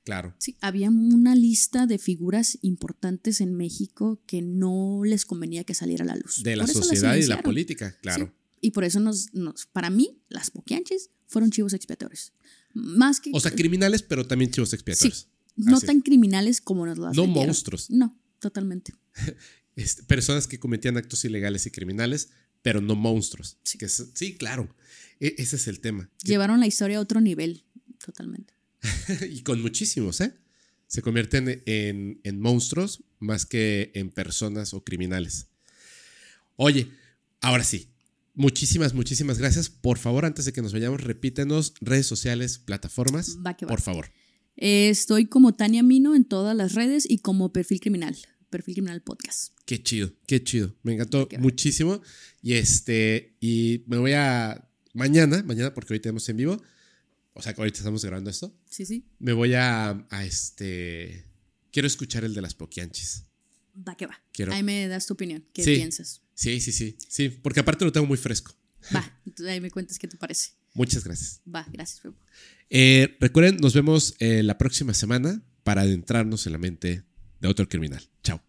claro, Sí, había una lista de figuras importantes en México que no les convenía que saliera a la luz. de la Por sociedad y la política, claro. Sí, Y por eso nos, nos- para mí, las poquianches fueron chivos expiatorios. Más que... O sea, criminales, pero también chivos expiatorios. no Así. tan criminales como nos las No vendieron. monstruos. No, totalmente. Este, personas que cometían actos ilegales y criminales, pero no monstruos. Sí. Que es- sí, claro. E- ese es el tema. Llevaron la historia a otro nivel, totalmente. y con muchísimos, ¿eh? Se convierten en, en monstruos más que en personas o criminales. Oye, ahora sí. Muchísimas, muchísimas gracias. Por favor, antes de que nos vayamos, repítenos redes sociales, plataformas. Va que va. Por favor. Eh, estoy como Tania Mino en todas las redes y como Perfil Criminal. Perfil Criminal Podcast. Qué chido, qué chido. Me encantó va. muchísimo. Y este, y me voy a. Mañana, mañana, porque hoy tenemos en vivo. O sea que ahorita estamos grabando esto. Sí, sí. Me voy a, a este. Quiero escuchar el de las poquianchis. Va que va. Quiero- Ahí me das tu opinión. ¿Qué Sí. piensas? Sí, sí, sí. Sí, porque aparte lo tengo muy fresco. Va, entonces ahí me cuentas qué te parece. Muchas gracias. Va, gracias. Eh, recuerden, nos vemos eh, la próxima semana para adentrarnos en la mente de otro criminal. Chao.